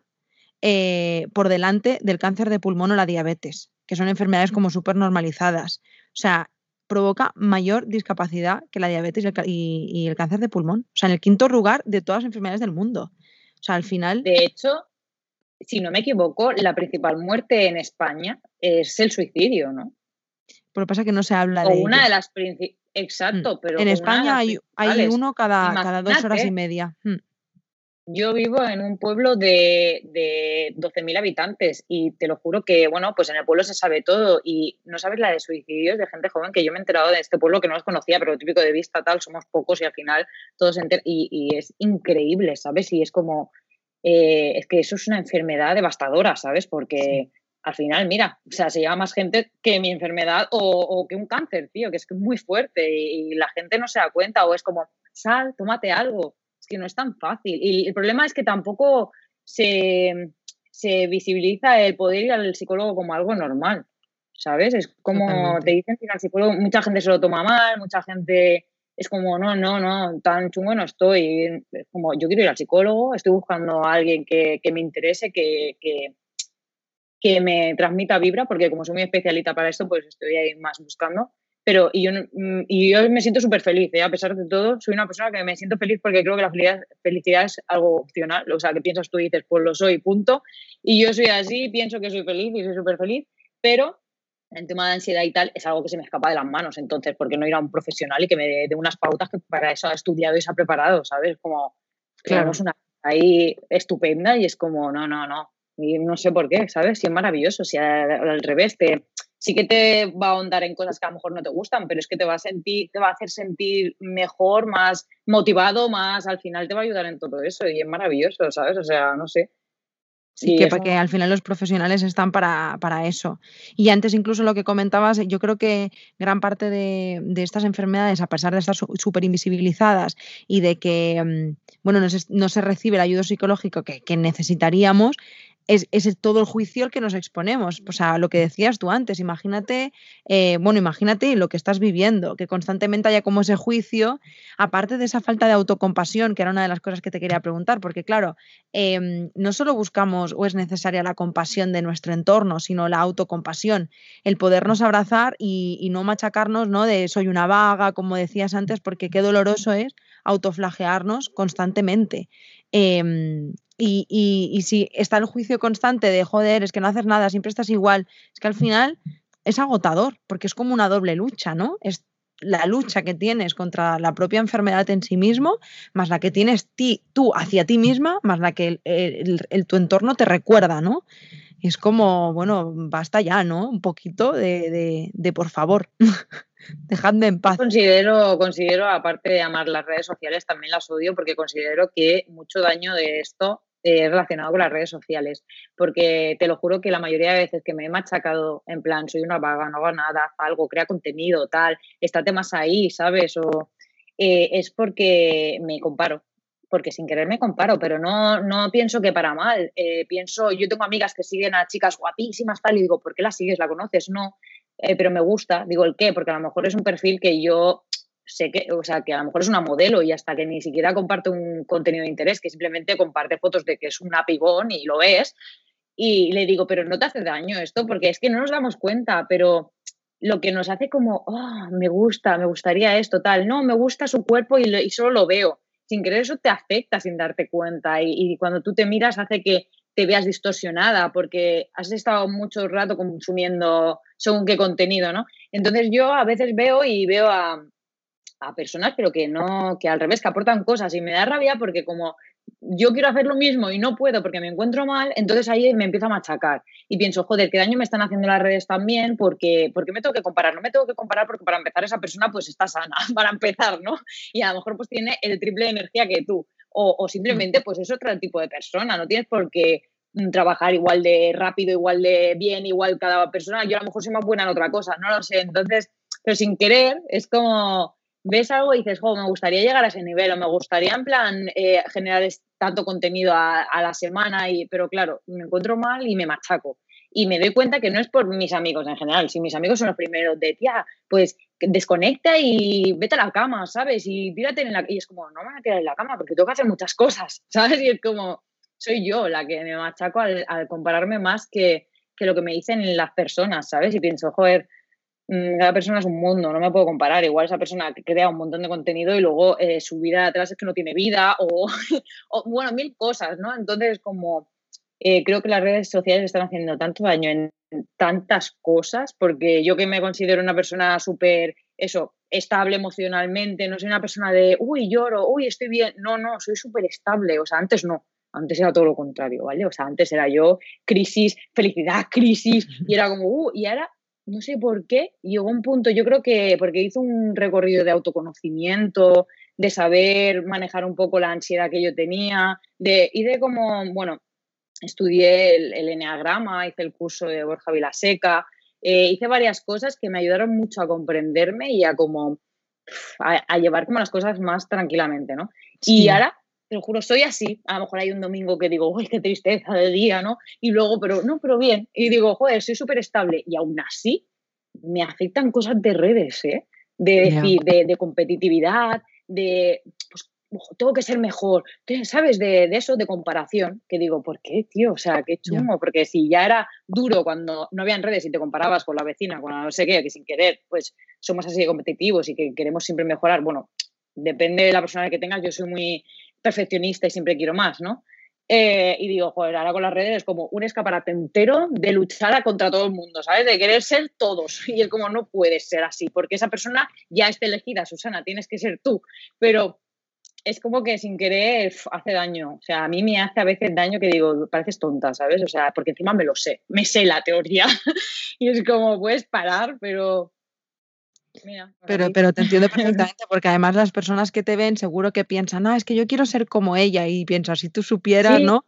eh, por delante del cáncer de pulmón o la diabetes, que son enfermedades como súper normalizadas. O sea, provoca mayor discapacidad que la diabetes y y el cáncer de pulmón. O sea, en el quinto lugar de todas las enfermedades del mundo. O sea, al final. De hecho, si no me equivoco, la principal muerte en España es el suicidio, ¿no? Pero lo que pasa es que no se habla o de. Una de las principales. Exacto, mm. pero. En España hay, hay, uno cada, cada, dos horas y media. Mm. Yo vivo en un pueblo de, de 12.000 habitantes y te lo juro que, bueno, pues en el pueblo se sabe todo y no sabes la de suicidios de gente joven que yo me he enterado de este pueblo que no los conocía, pero típico de vista tal, somos pocos y al final todos se y, y es increíble, ¿sabes? Y es como, eh, es que eso es una enfermedad devastadora, ¿sabes? Porque al final, mira, o sea, se lleva más gente que mi enfermedad o, que un cáncer, tío, que es que es muy fuerte y, la gente no se da cuenta o es como, sal, tómate algo. Es que no es tan fácil. Y el problema es que tampoco se, se visibiliza el poder ir al psicólogo como algo normal, ¿sabes? Es como te dicen que al psicólogo mucha gente se lo toma mal, mucha gente es como, no, no, no, tan chungo no estoy. Es como, yo quiero ir al psicólogo, estoy buscando a alguien que, me interese, que, que, me transmita vibra, porque como soy muy especialista para esto, pues estoy ahí más buscando. Pero y yo, mm, y yo me siento súper feliz, ¿eh? a pesar de todo, soy una persona que me siento feliz porque creo que la felicidad, felicidad es algo opcional, o sea, que piensas tú y dices, pues lo soy, punto. Y yo soy así, pienso que soy feliz y soy súper feliz, pero el tema de ansiedad y tal es algo que se me escapa de las manos. Entonces, ¿por qué no ir a un profesional y que me dé unas pautas que para eso ha estudiado y se ha preparado, ¿sabes? Como, claro, es una ahí estupenda y es como, no, no, no. Y no sé por qué, ¿sabes? Si es maravilloso, si al, revés, te, sí que te va a ahondar en cosas que a lo mejor no te gustan, pero es que te va a sentir, te va a hacer sentir mejor, más motivado, más al final te va a ayudar en todo eso y es maravilloso, ¿sabes? O sea, no sé. Sí, que, porque al final los profesionales están para, para, eso. Y antes incluso lo que comentabas, yo creo que gran parte de, de estas enfermedades, a pesar de estar súper invisibilizadas y de que mm, bueno, no se, no se, recibe el ayuda psicológico que, que necesitaríamos, es, es, todo el juicio al que nos exponemos. O sea, lo que decías tú antes, imagínate, eh, bueno, imagínate lo que estás viviendo, que constantemente haya como ese juicio, aparte de esa falta de autocompasión, que era una de las cosas que te quería preguntar, porque claro, eh, no solo buscamos o es necesaria la compasión de nuestro entorno, sino la autocompasión, el podernos abrazar y, no machacarnos, ¿no? De soy una vaga, como decías antes, porque qué doloroso es autoflagearnos constantemente. Eh, y, y, si está el juicio constante de, joder, es que no haces nada, siempre estás igual, es que al final es agotador, porque es como una doble lucha, ¿no? Es la lucha que tienes contra la propia enfermedad en sí mismo, más la que tienes ti, tú hacia ti misma, más la que el, tu entorno te recuerda, ¿no? Es como, bueno, basta ya, ¿no? Un poquito de, de, de por favor. Dejadme en paz. Considero, considero, aparte de amar las redes sociales, también las odio porque considero que mucho daño de esto es relacionado con las redes sociales. Porque te lo juro que la mayoría de veces que me he machacado en plan, soy una vaga, no hago nada, algo, crea contenido, tal, estate más ahí, ¿sabes? O eh, es porque me comparo. Porque sin querer me comparo, pero no, no pienso que para mal. Eh, pienso, yo tengo amigas que siguen a chicas guapísimas, tal, y digo, ¿por qué las sigues? ¿La conoces? No eh, pero me gusta, digo el qué, porque a lo mejor es un perfil que yo sé que, o sea, que a lo mejor es una modelo y hasta que ni siquiera comparte un contenido de interés, que simplemente comparte fotos de que es una pibón y lo es, y le digo, pero no te hace daño esto, porque es que no nos damos cuenta, pero lo que nos hace como, oh, me gusta, me gustaría esto, tal, no, me gusta su cuerpo y, solo lo veo. Sin querer eso te afecta sin darte cuenta y, y, cuando tú te miras hace que te veas distorsionada porque has estado mucho rato consumiendo según qué contenido, ¿no? Entonces yo a veces veo y veo a, a personas, pero que no, que al revés, que aportan cosas y me da rabia porque como yo quiero hacer lo mismo y no puedo porque me encuentro mal, entonces ahí me empiezo a machacar y pienso, joder, qué daño me están haciendo las redes también porque, porque me tengo que comparar, no me tengo que comparar porque para empezar esa persona pues está sana, para empezar, ¿no? Y a lo mejor pues tiene el triple de energía que tú o, o simplemente pues es otro tipo de persona, no tienes por qué mm, trabajar igual de rápido, igual de bien, igual cada persona, yo a lo mejor soy más buena en otra cosa, no lo sé, entonces, pero sin querer es como ves algo y dices, oh, me gustaría llegar a ese nivel o me gustaría en plan eh, generar tanto contenido a, la semana, y, pero claro, me encuentro mal y me machaco. Y me doy cuenta que no es por mis amigos en general, si mis amigos son los primeros de, tía, pues desconecta y vete a la cama, ¿sabes? Y tírate en la... Y es como, no me voy a quedar en la cama porque tengo que hacer muchas cosas, ¿sabes? Y es como, soy yo la que me machaco al, compararme más que, que, lo que me dicen las personas, ¿sabes? Y pienso, joder, Mm, cada persona es un mundo, no me puedo comparar. Igual esa persona crea un montón de contenido y luego eh, su vida atrás es que no tiene vida o, bueno, mil cosas, ¿no? Entonces, como eh, creo que las redes sociales están haciendo tanto daño en tantas cosas, porque yo que me considero una persona súper, eso, estable emocionalmente, no soy una persona de, uy, lloro, uy, estoy bien. No, no, soy súper estable. O sea, antes no. Antes era todo lo contrario, ¿vale? O sea, antes era yo crisis, felicidad, crisis, y era como, uh, y ahora no sé por qué, llegó un punto, yo creo que porque hizo un recorrido de autoconocimiento, de saber manejar un poco la ansiedad que yo tenía, de, y de como, bueno, estudié el, el Enneagrama, hice el curso de Borja Vilaseca, eh, hice varias cosas que me ayudaron mucho a comprenderme y a como, a, llevar como las cosas más tranquilamente, ¿no? Y ahora te lo juro, soy así. A lo mejor hay un domingo que digo, uy, qué tristeza de día, ¿no? Y luego, pero no, pero bien. Y digo, joder, soy súper estable. Y aún así, me afectan cosas de redes, ¿eh? De decir, de, competitividad, de, tengo que ser mejor, ¿sabes? De, eso, de comparación, que digo, ¿por qué, tío? O sea, qué chungo, porque si ya era duro cuando no había redes y te comparabas con la vecina, con no sé qué, que sin querer, pues somos así de competitivos y que queremos siempre mejorar, bueno, depende de la persona que tengas, yo soy muy perfeccionista y siempre quiero más, ¿no? Eh, y digo, joder, ahora con las redes es como un escaparate entero de luchar contra todo el mundo, ¿sabes? De querer ser todos. Y es como, no puedes ser así, porque esa persona ya está elegida, Susana, tienes que ser tú. Pero es como que sin querer hace daño. O sea, a mí me hace a veces daño que digo, pareces tonta, ¿sabes? O sea, porque encima me lo sé, me sé la teoría. y es como, puedes parar, pero pero, pero te entiendo perfectamente, porque además las personas que te ven seguro que piensan, ah, es que yo quiero ser como ella, y piensas, si tú supieras, ¿no?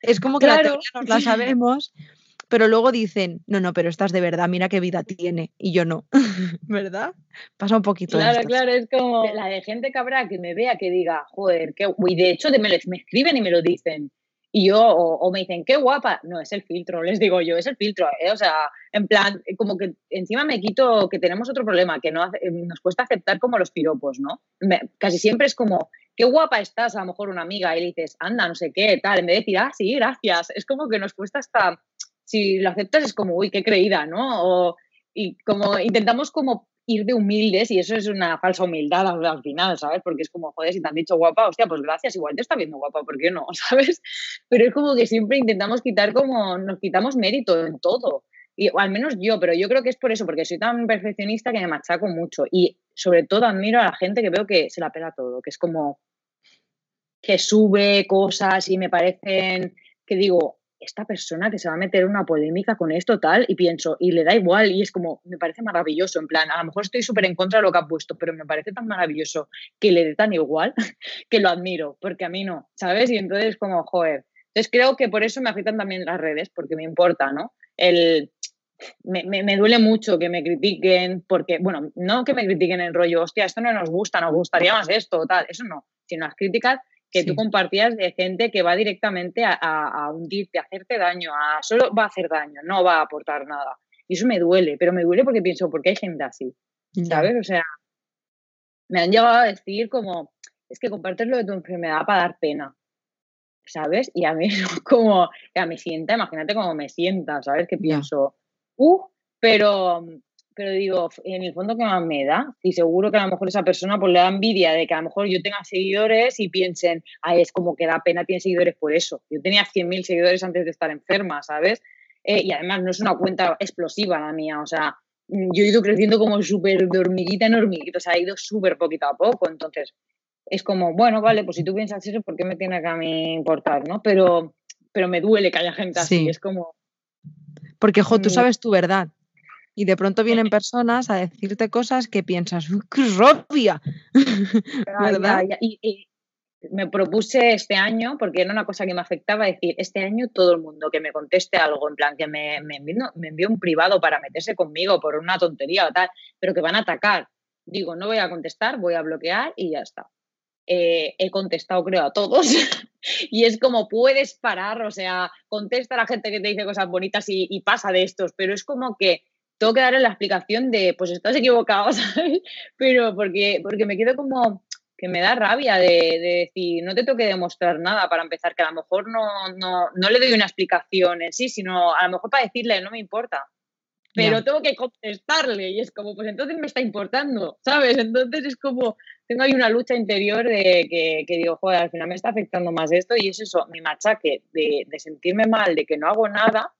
Es como que la teoría nos la sabemos, pero luego dicen, no, no, pero estás de verdad, mira qué vida tiene, y yo no, ¿verdad? Pasa un poquito. Claro, claro, es como la de gente cabra que me vea que diga, joder, qué... y de hecho me, me escriben y me lo dicen. Y yo, o, me dicen, qué guapa. No, es el filtro, les digo yo, es el filtro. ¿eh? O sea, en plan, como que encima me quito que tenemos otro problema, que no nos cuesta aceptar como los piropos, ¿no? casi siempre es como, qué guapa estás, a lo mejor una amiga, y le dices, anda, no sé qué, tal, en vez de decir, ah, sí, gracias. Es como que nos cuesta hasta, si lo aceptas es como, uy, qué creída, ¿no? O, y como intentamos como ir de humildes y eso es una falsa humildad al, final, ¿sabes? Porque es como, joder, si te han dicho guapa, hostia, pues gracias, igual te está viendo guapa, ¿por qué no? ¿Sabes? Pero es como que siempre intentamos quitar como, nos quitamos mérito en todo. Y, o al menos yo, pero yo creo que es por eso, porque soy tan perfeccionista que me machaco mucho. Y sobre todo admiro a la gente que veo que se la pela todo, que es como que sube cosas y me parecen, que digo, esta persona que se va a meter una polémica con esto tal y pienso, y le da igual y es como, me parece maravilloso, en plan, a lo mejor estoy súper en contra de lo que ha puesto, pero me parece tan maravilloso que le dé tan igual que lo admiro, porque a mí no, ¿sabes? Y entonces como, joder, entonces creo que por eso me afectan también las redes, porque me importa, ¿no? El, me, me, duele mucho que me critiquen, porque, bueno, no que me critiquen el rollo, hostia, esto no nos gusta, nos gustaría más esto, tal, eso no, sino las críticas que tú compartías de gente que va directamente a, a, hundirte, a hacerte daño, a solo va a hacer daño, no va a aportar nada. Y eso me duele, pero me duele porque pienso, ¿por qué hay gente así? ¿Sabes? O sea, me han llegado a decir como, es que compartes lo de tu enfermedad para dar pena. ¿sabes? Y a mí como, ya me sienta, imagínate cómo me sienta, ¿sabes? Que pienso, uh, pero, pero digo, en el fondo, ¿qué más me da? Y seguro que a lo mejor esa persona pues le da envidia de que a lo mejor yo tenga seguidores y piensen, ay, es como que da pena, tiene seguidores por eso. Yo tenía 100.000 seguidores antes de estar enferma, ¿sabes? Eh, y además no es una cuenta explosiva la mía, o sea, yo he ido creciendo como súper de hormiguita en hormiguita, o sea, ha ido súper poquito a poco, entonces es como, bueno, vale, pues si tú piensas eso, ¿por qué me tiene que a mí importar, no? Pero, pero me duele que haya gente así, es como... Porque, jo, tú mm. sabes tu verdad, y de pronto vienen personas a decirte cosas que piensas, ¡qué! ¿Verdad? Y, me propuse este año, porque era una cosa que me afectaba, decir, este año todo el mundo que me conteste algo, en plan, que me, me, envíe, un privado para meterse conmigo por una tontería o tal, pero que van a atacar. Digo, no voy a contestar, voy a bloquear y ya está. Eh, he contestado, creo, a todos. y es como puedes parar, o sea, contesta a la gente que te dice cosas bonitas y, y pasa de estos, pero es como que tengo que darle la explicación de, pues estás equivocado, ¿sabes? Pero porque, porque me quedo como que me da rabia de, decir, no te tengo que demostrar nada para empezar, que a lo mejor no, no, no, le doy una explicación en sí, sino a lo mejor para decirle, no me importa. Pero tengo que contestarle y es como, pues entonces me está importando, ¿sabes? Entonces es como, tengo ahí una lucha interior de que, que digo, joder, al final me está afectando más esto y es eso, mi machaque de, de sentirme mal, de que no hago nada,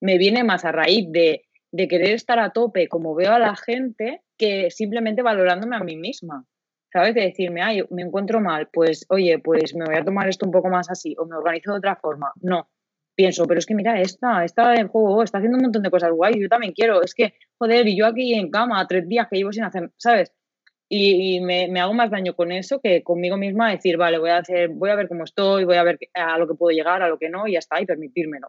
me viene más a raíz de de querer estar a tope como veo a la gente que simplemente valorándome a mí misma. ¿Sabes? De decirme, ay, me encuentro mal, pues oye, pues me voy a tomar esto un poco más así o me organizo de otra forma. No, pienso, pero es que mira, esta, esta en juego, está haciendo un montón de cosas guay, yo también quiero, es que, joder, y yo aquí en cama, tres días que llevo sin hacer, ¿sabes? Y, me, me, hago más daño con eso que conmigo misma decir, vale, voy a hacer, voy a ver cómo estoy, voy a ver a lo que puedo llegar, a lo que no, y ya está, y permitírmelo.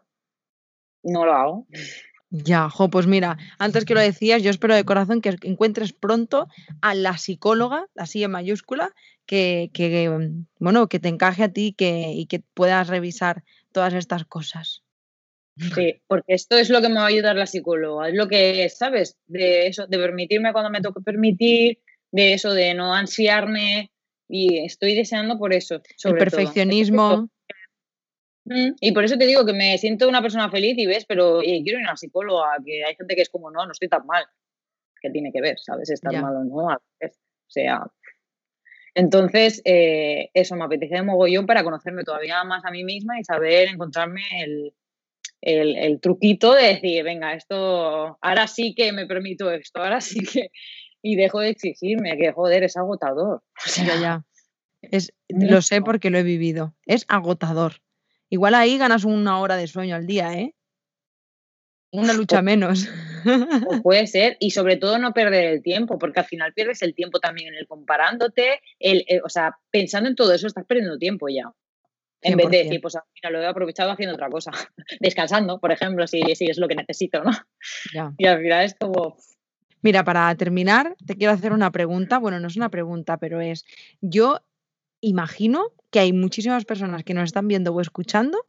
No lo hago. Ya, jo, pues mira, antes que lo decías, yo espero de corazón que encuentres pronto a la psicóloga, así en mayúscula, que, bueno, que te encaje a ti que, y que puedas revisar todas estas cosas. Sí, porque esto es lo que me va a ayudar la psicóloga, es lo que, ¿sabes? De eso, de permitirme cuando me toque permitir, de eso, de no ansiarme, y estoy deseando por eso. El perfeccionismo. Y por eso te digo que me siento una persona feliz y ves, pero quiero ir a una psicóloga, que hay gente que es como, no, no estoy tan mal. ¿Qué tiene que ver? ¿Sabes? Estar mal o no. O sea. Entonces, eh, eso me apetece de mogollón para conocerme todavía más a mí misma y saber encontrarme el, el, truquito de decir, venga, esto, ahora sí que me permito esto, ahora sí que. Y dejo de exigirme, que joder, es agotador. O sea, ya. Es, lo sé porque lo he vivido. Es agotador. Igual ahí ganas una hora de sueño al día, ¿eh? Una lucha menos. puede ser, y sobre todo no perder el tiempo, porque al final pierdes el tiempo también en el comparándote, el, o sea, pensando en todo eso estás perdiendo tiempo ya. En vez de decir, pues mira, lo he aprovechado haciendo otra cosa, descansando, por ejemplo, si, si es lo que necesito, ¿no? Y al final es como... Mira, para terminar, te quiero hacer una pregunta. Bueno, no es una pregunta, pero es, yo imagino que hay muchísimas personas que nos están viendo o escuchando,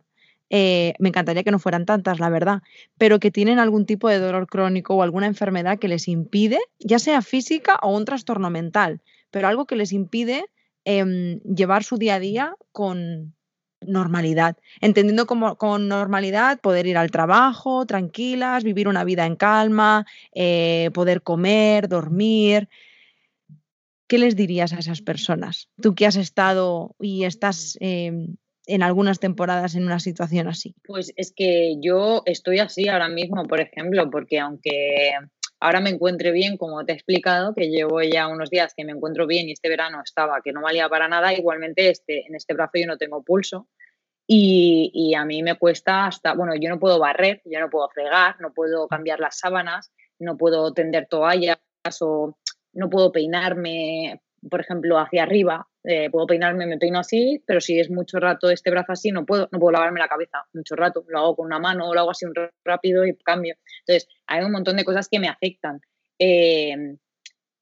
eh, me encantaría que no fueran tantas, la verdad, pero que tienen algún tipo de dolor crónico o alguna enfermedad que les impide, ya sea física o un trastorno mental, pero algo que les impide em, llevar su día a día con normalidad, entendiendo como con normalidad poder ir al trabajo tranquilas, vivir una vida en calma, eh, poder comer, dormir, ¿qué les dirías a esas personas? Tú que has estado y estás em, en algunas temporadas en una situación así. Pues es que yo estoy así ahora mismo, por ejemplo, porque aunque ahora me encuentre bien, como te he explicado, que llevo ya unos días que me encuentro bien y este verano estaba que no valía para nada, igualmente este, en este brazo yo no tengo pulso. Y, y a mí me cuesta hasta, bueno, yo no puedo barrer, yo no puedo fregar, no puedo cambiar las sábanas, no puedo tender toallas o no puedo peinarme, por ejemplo, hacia arriba, eh, puedo peinarme, me peino así, pero si es mucho rato este brazo así, no puedo, no puedo lavarme la cabeza mucho rato, lo hago con una mano lo hago así un rápido y cambio. Entonces, hay un montón de cosas que me afectan. Em,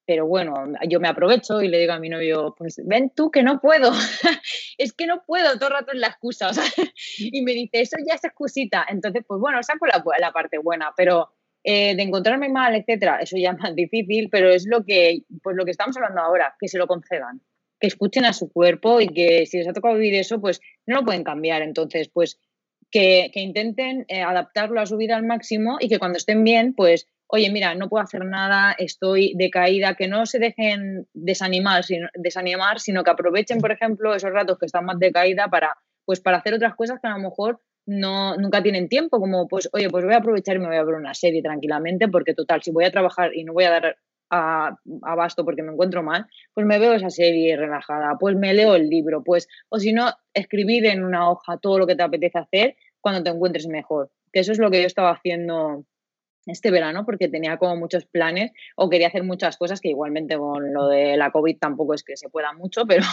pero bueno, yo me aprovecho y le digo a mi novio, pues ven tú que no puedo, es que no puedo, todo el rato es la excusa, y me dice, eso ya es excusita, entonces pues bueno, saco la, la parte buena, pero eh, de encontrarme mal, etcétera, eso ya es más difícil, pero es lo que, pues lo que estamos hablando ahora, que se lo concedan. que escuchen a su cuerpo y que si les ha tocado vivir eso, pues no lo pueden cambiar. Entonces, pues que, intenten eh, adaptarlo a su vida al máximo y que cuando estén bien, pues, oye, mira, no puedo hacer nada, estoy decaída, que no se dejen desanimar, sino, desanimar, sino que aprovechen, por ejemplo, esos ratos que están más decaída para, pues, para hacer otras cosas que a lo mejor no, nunca tienen tiempo, como pues, oye, pues voy a aprovechar y me voy a ver una serie tranquilamente, porque total, si voy a trabajar y no voy a dar a, abasto porque me encuentro mal, pues me veo esa serie relajada, pues me leo el libro, pues, o si no, escribir en una hoja todo lo que te apetece hacer cuando te encuentres mejor. Que eso es lo que yo estaba haciendo este verano porque tenía como muchos planes o quería hacer muchas cosas que igualmente con lo de la COVID tampoco es que se pueda mucho, pero,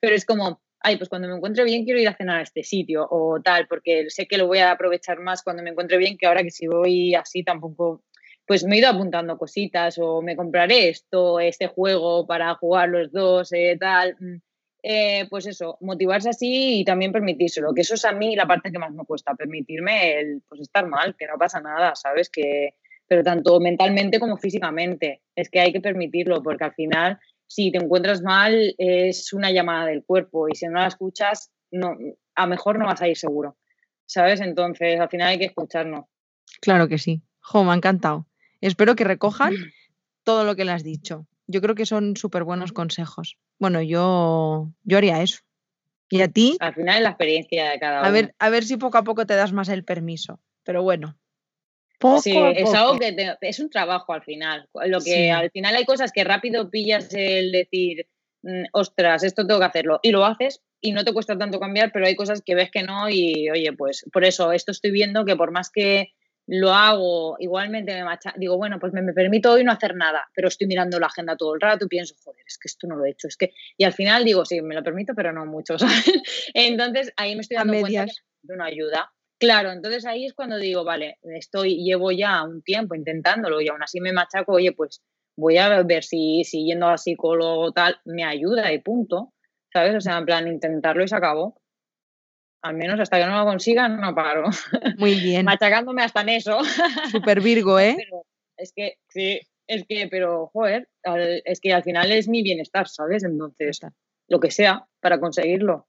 pero es como, ay, pues cuando me encuentre bien quiero ir a cenar a este sitio o tal, porque sé que lo voy a aprovechar más cuando me encuentre bien que ahora que si voy así tampoco pues me he ido apuntando cositas o me compraré esto, este juego para jugar los dos, eh, tal. Mm, eh, pues eso, motivarse así y también permitírselo, que eso es a mí la parte que más me cuesta, permitirme el pues estar mal, que no pasa nada, ¿sabes? Que, pero tanto mentalmente como físicamente, es que hay que permitirlo, porque al final, si te encuentras mal, es una llamada del cuerpo y si no la escuchas, no, a mejor no vas a ir seguro, ¿sabes? Entonces, al final hay que escucharnos. Claro que sí. Jo, me ha encantado. Espero que recojan todo lo que le has dicho. Yo creo que son súper buenos consejos. Bueno, yo, yo haría eso. ¿Y a ti? Al final es la experiencia de cada uno. A ver, a ver si poco a poco te das más el permiso. Pero bueno. sí, es algo que es un trabajo al final. Lo que al final hay cosas que rápido pillas el decir, mm, ostras, esto tengo que hacerlo. Y lo haces y no te cuesta tanto cambiar, pero hay cosas que ves que no y oye, pues por eso esto estoy viendo que por más que lo hago, igualmente me macha, digo, bueno, pues me, permito hoy no hacer nada, pero estoy mirando la agenda todo el rato y pienso, joder, es que esto no lo he hecho, es que, y al final digo, sí, me lo permito, pero no mucho, ¿sabes? Entonces ahí me estoy dando cuenta de una ayuda. Claro, entonces ahí es cuando digo, vale, estoy, llevo ya un tiempo intentándolo y aún así me machaco, oye, pues voy a ver si, si yendo a psicólogo tal me ayuda y punto, ¿sabes? O sea, en plan, intentarlo y se acabó al menos hasta que no lo consigan, no paro. Muy bien. Machacándome hasta en eso. Super Virgo, ¿eh? es que, sí, es que, pero, joder, es que al final es mi bienestar, ¿sabes? Entonces, lo que sea para conseguirlo.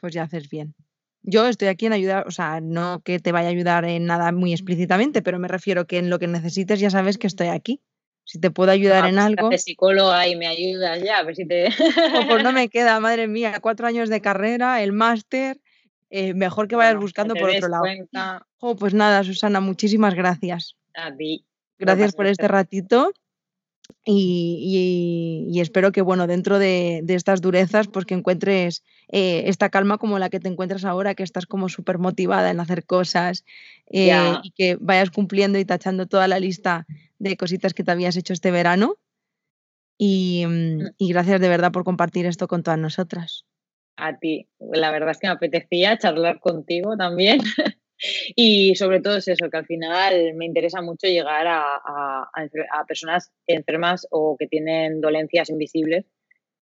Pues ya haces bien. Yo estoy aquí en ayudar, o sea, no que te vaya a ayudar en nada muy explícitamente, pero me refiero que en lo que necesites ya sabes que estoy aquí si te puedo ayudar ah, en pues algo. De psicóloga y me ayudas ya, ver si te. pues no me queda, madre mía, cuatro años de carrera, el máster, eh, mejor que vayas buscando por otro lado. pues nada, Susana, muchísimas gracias. A ti. Gracias por este ratito. Y, espero que, bueno, dentro de, estas durezas, pues que encuentres eh, esta calma como la que te encuentras ahora, que estás como súper motivada en hacer cosas eh, y que vayas cumpliendo y tachando toda la lista de cositas que te habías hecho este verano. Y, mm, mm. y gracias de verdad por compartir esto con todas nosotras. A ti, la verdad es que me apetecía charlar contigo también. Y sobre todo es eso, que al final me interesa mucho llegar a, a, personas enfermas o que tienen dolencias invisibles mm.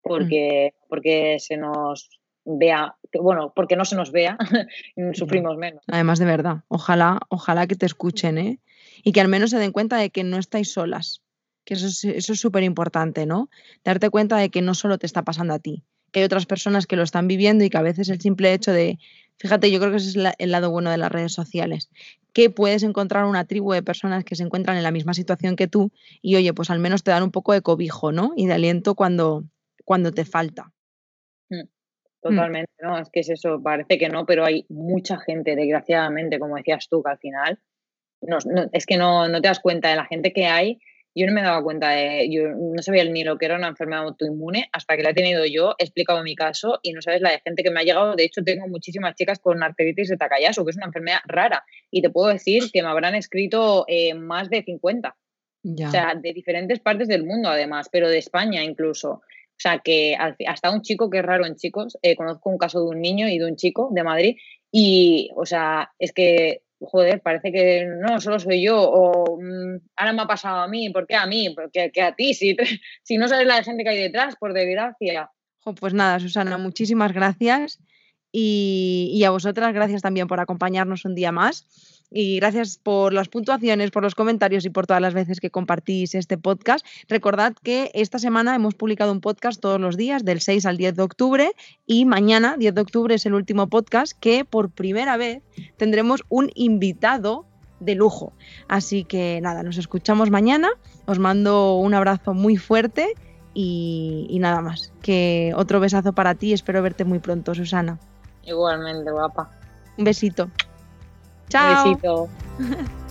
porque, porque se nos vea, bueno, porque no se nos vea, sufrimos menos. Además, de verdad, ojalá, ojalá que te escuchen, ¿eh? Y que al menos se den cuenta de que no estáis solas, que eso es eso súper importante, ¿no? Darte cuenta de que no solo te está pasando a ti, que hay otras personas que lo están viviendo y que a veces el simple hecho de Fíjate, yo creo que ese es el lado bueno de las redes sociales, que puedes encontrar una tribu de personas que se encuentran en la misma situación que tú y oye, pues al menos te dan un poco de cobijo, ¿no? Y de aliento cuando, cuando te falta. Mm, mm. Totalmente, ¿no? Es que es eso, parece que no, pero hay mucha gente, desgraciadamente, como decías tú, que al final no, es que no, no te das cuenta de la gente que hay yo no me daba cuenta de, yo no sabía ni lo que era una enfermedad autoinmune hasta que la he tenido yo, he explicado mi caso y no sabes la de gente que me ha llegado. De hecho, tengo muchísimas chicas con arteritis de Takayasu, que es una enfermedad rara. Y te puedo decir que me habrán escrito eh, más de 50. O sea, de diferentes partes del mundo además, pero de España incluso. O sea, que hasta un chico que es raro en chicos, eh, conozco un caso de un niño y de un chico de Madrid y, o sea, es que joder, parece que no, solo soy yo, o mm, ahora me ha pasado a mí, ¿por qué a mí? Porque que a ti, si, si no sabes la gente que hay detrás, por desgracia. Pues nada, Susana, muchísimas gracias y, a vosotras gracias también por acompañarnos un día más. Y gracias por las puntuaciones, por los comentarios y por todas las veces que compartís este podcast. Recordad que esta semana hemos publicado un podcast todos los días, del 6 al 10 de octubre, y mañana, 10 de octubre, es el último podcast que por primera vez tendremos un invitado de lujo. Así que nada, nos escuchamos mañana. Os mando un abrazo muy fuerte y, y nada más. Que otro besazo para ti. Espero verte muy pronto, Susana. Igualmente, guapa. Un besito. Chao. Besito.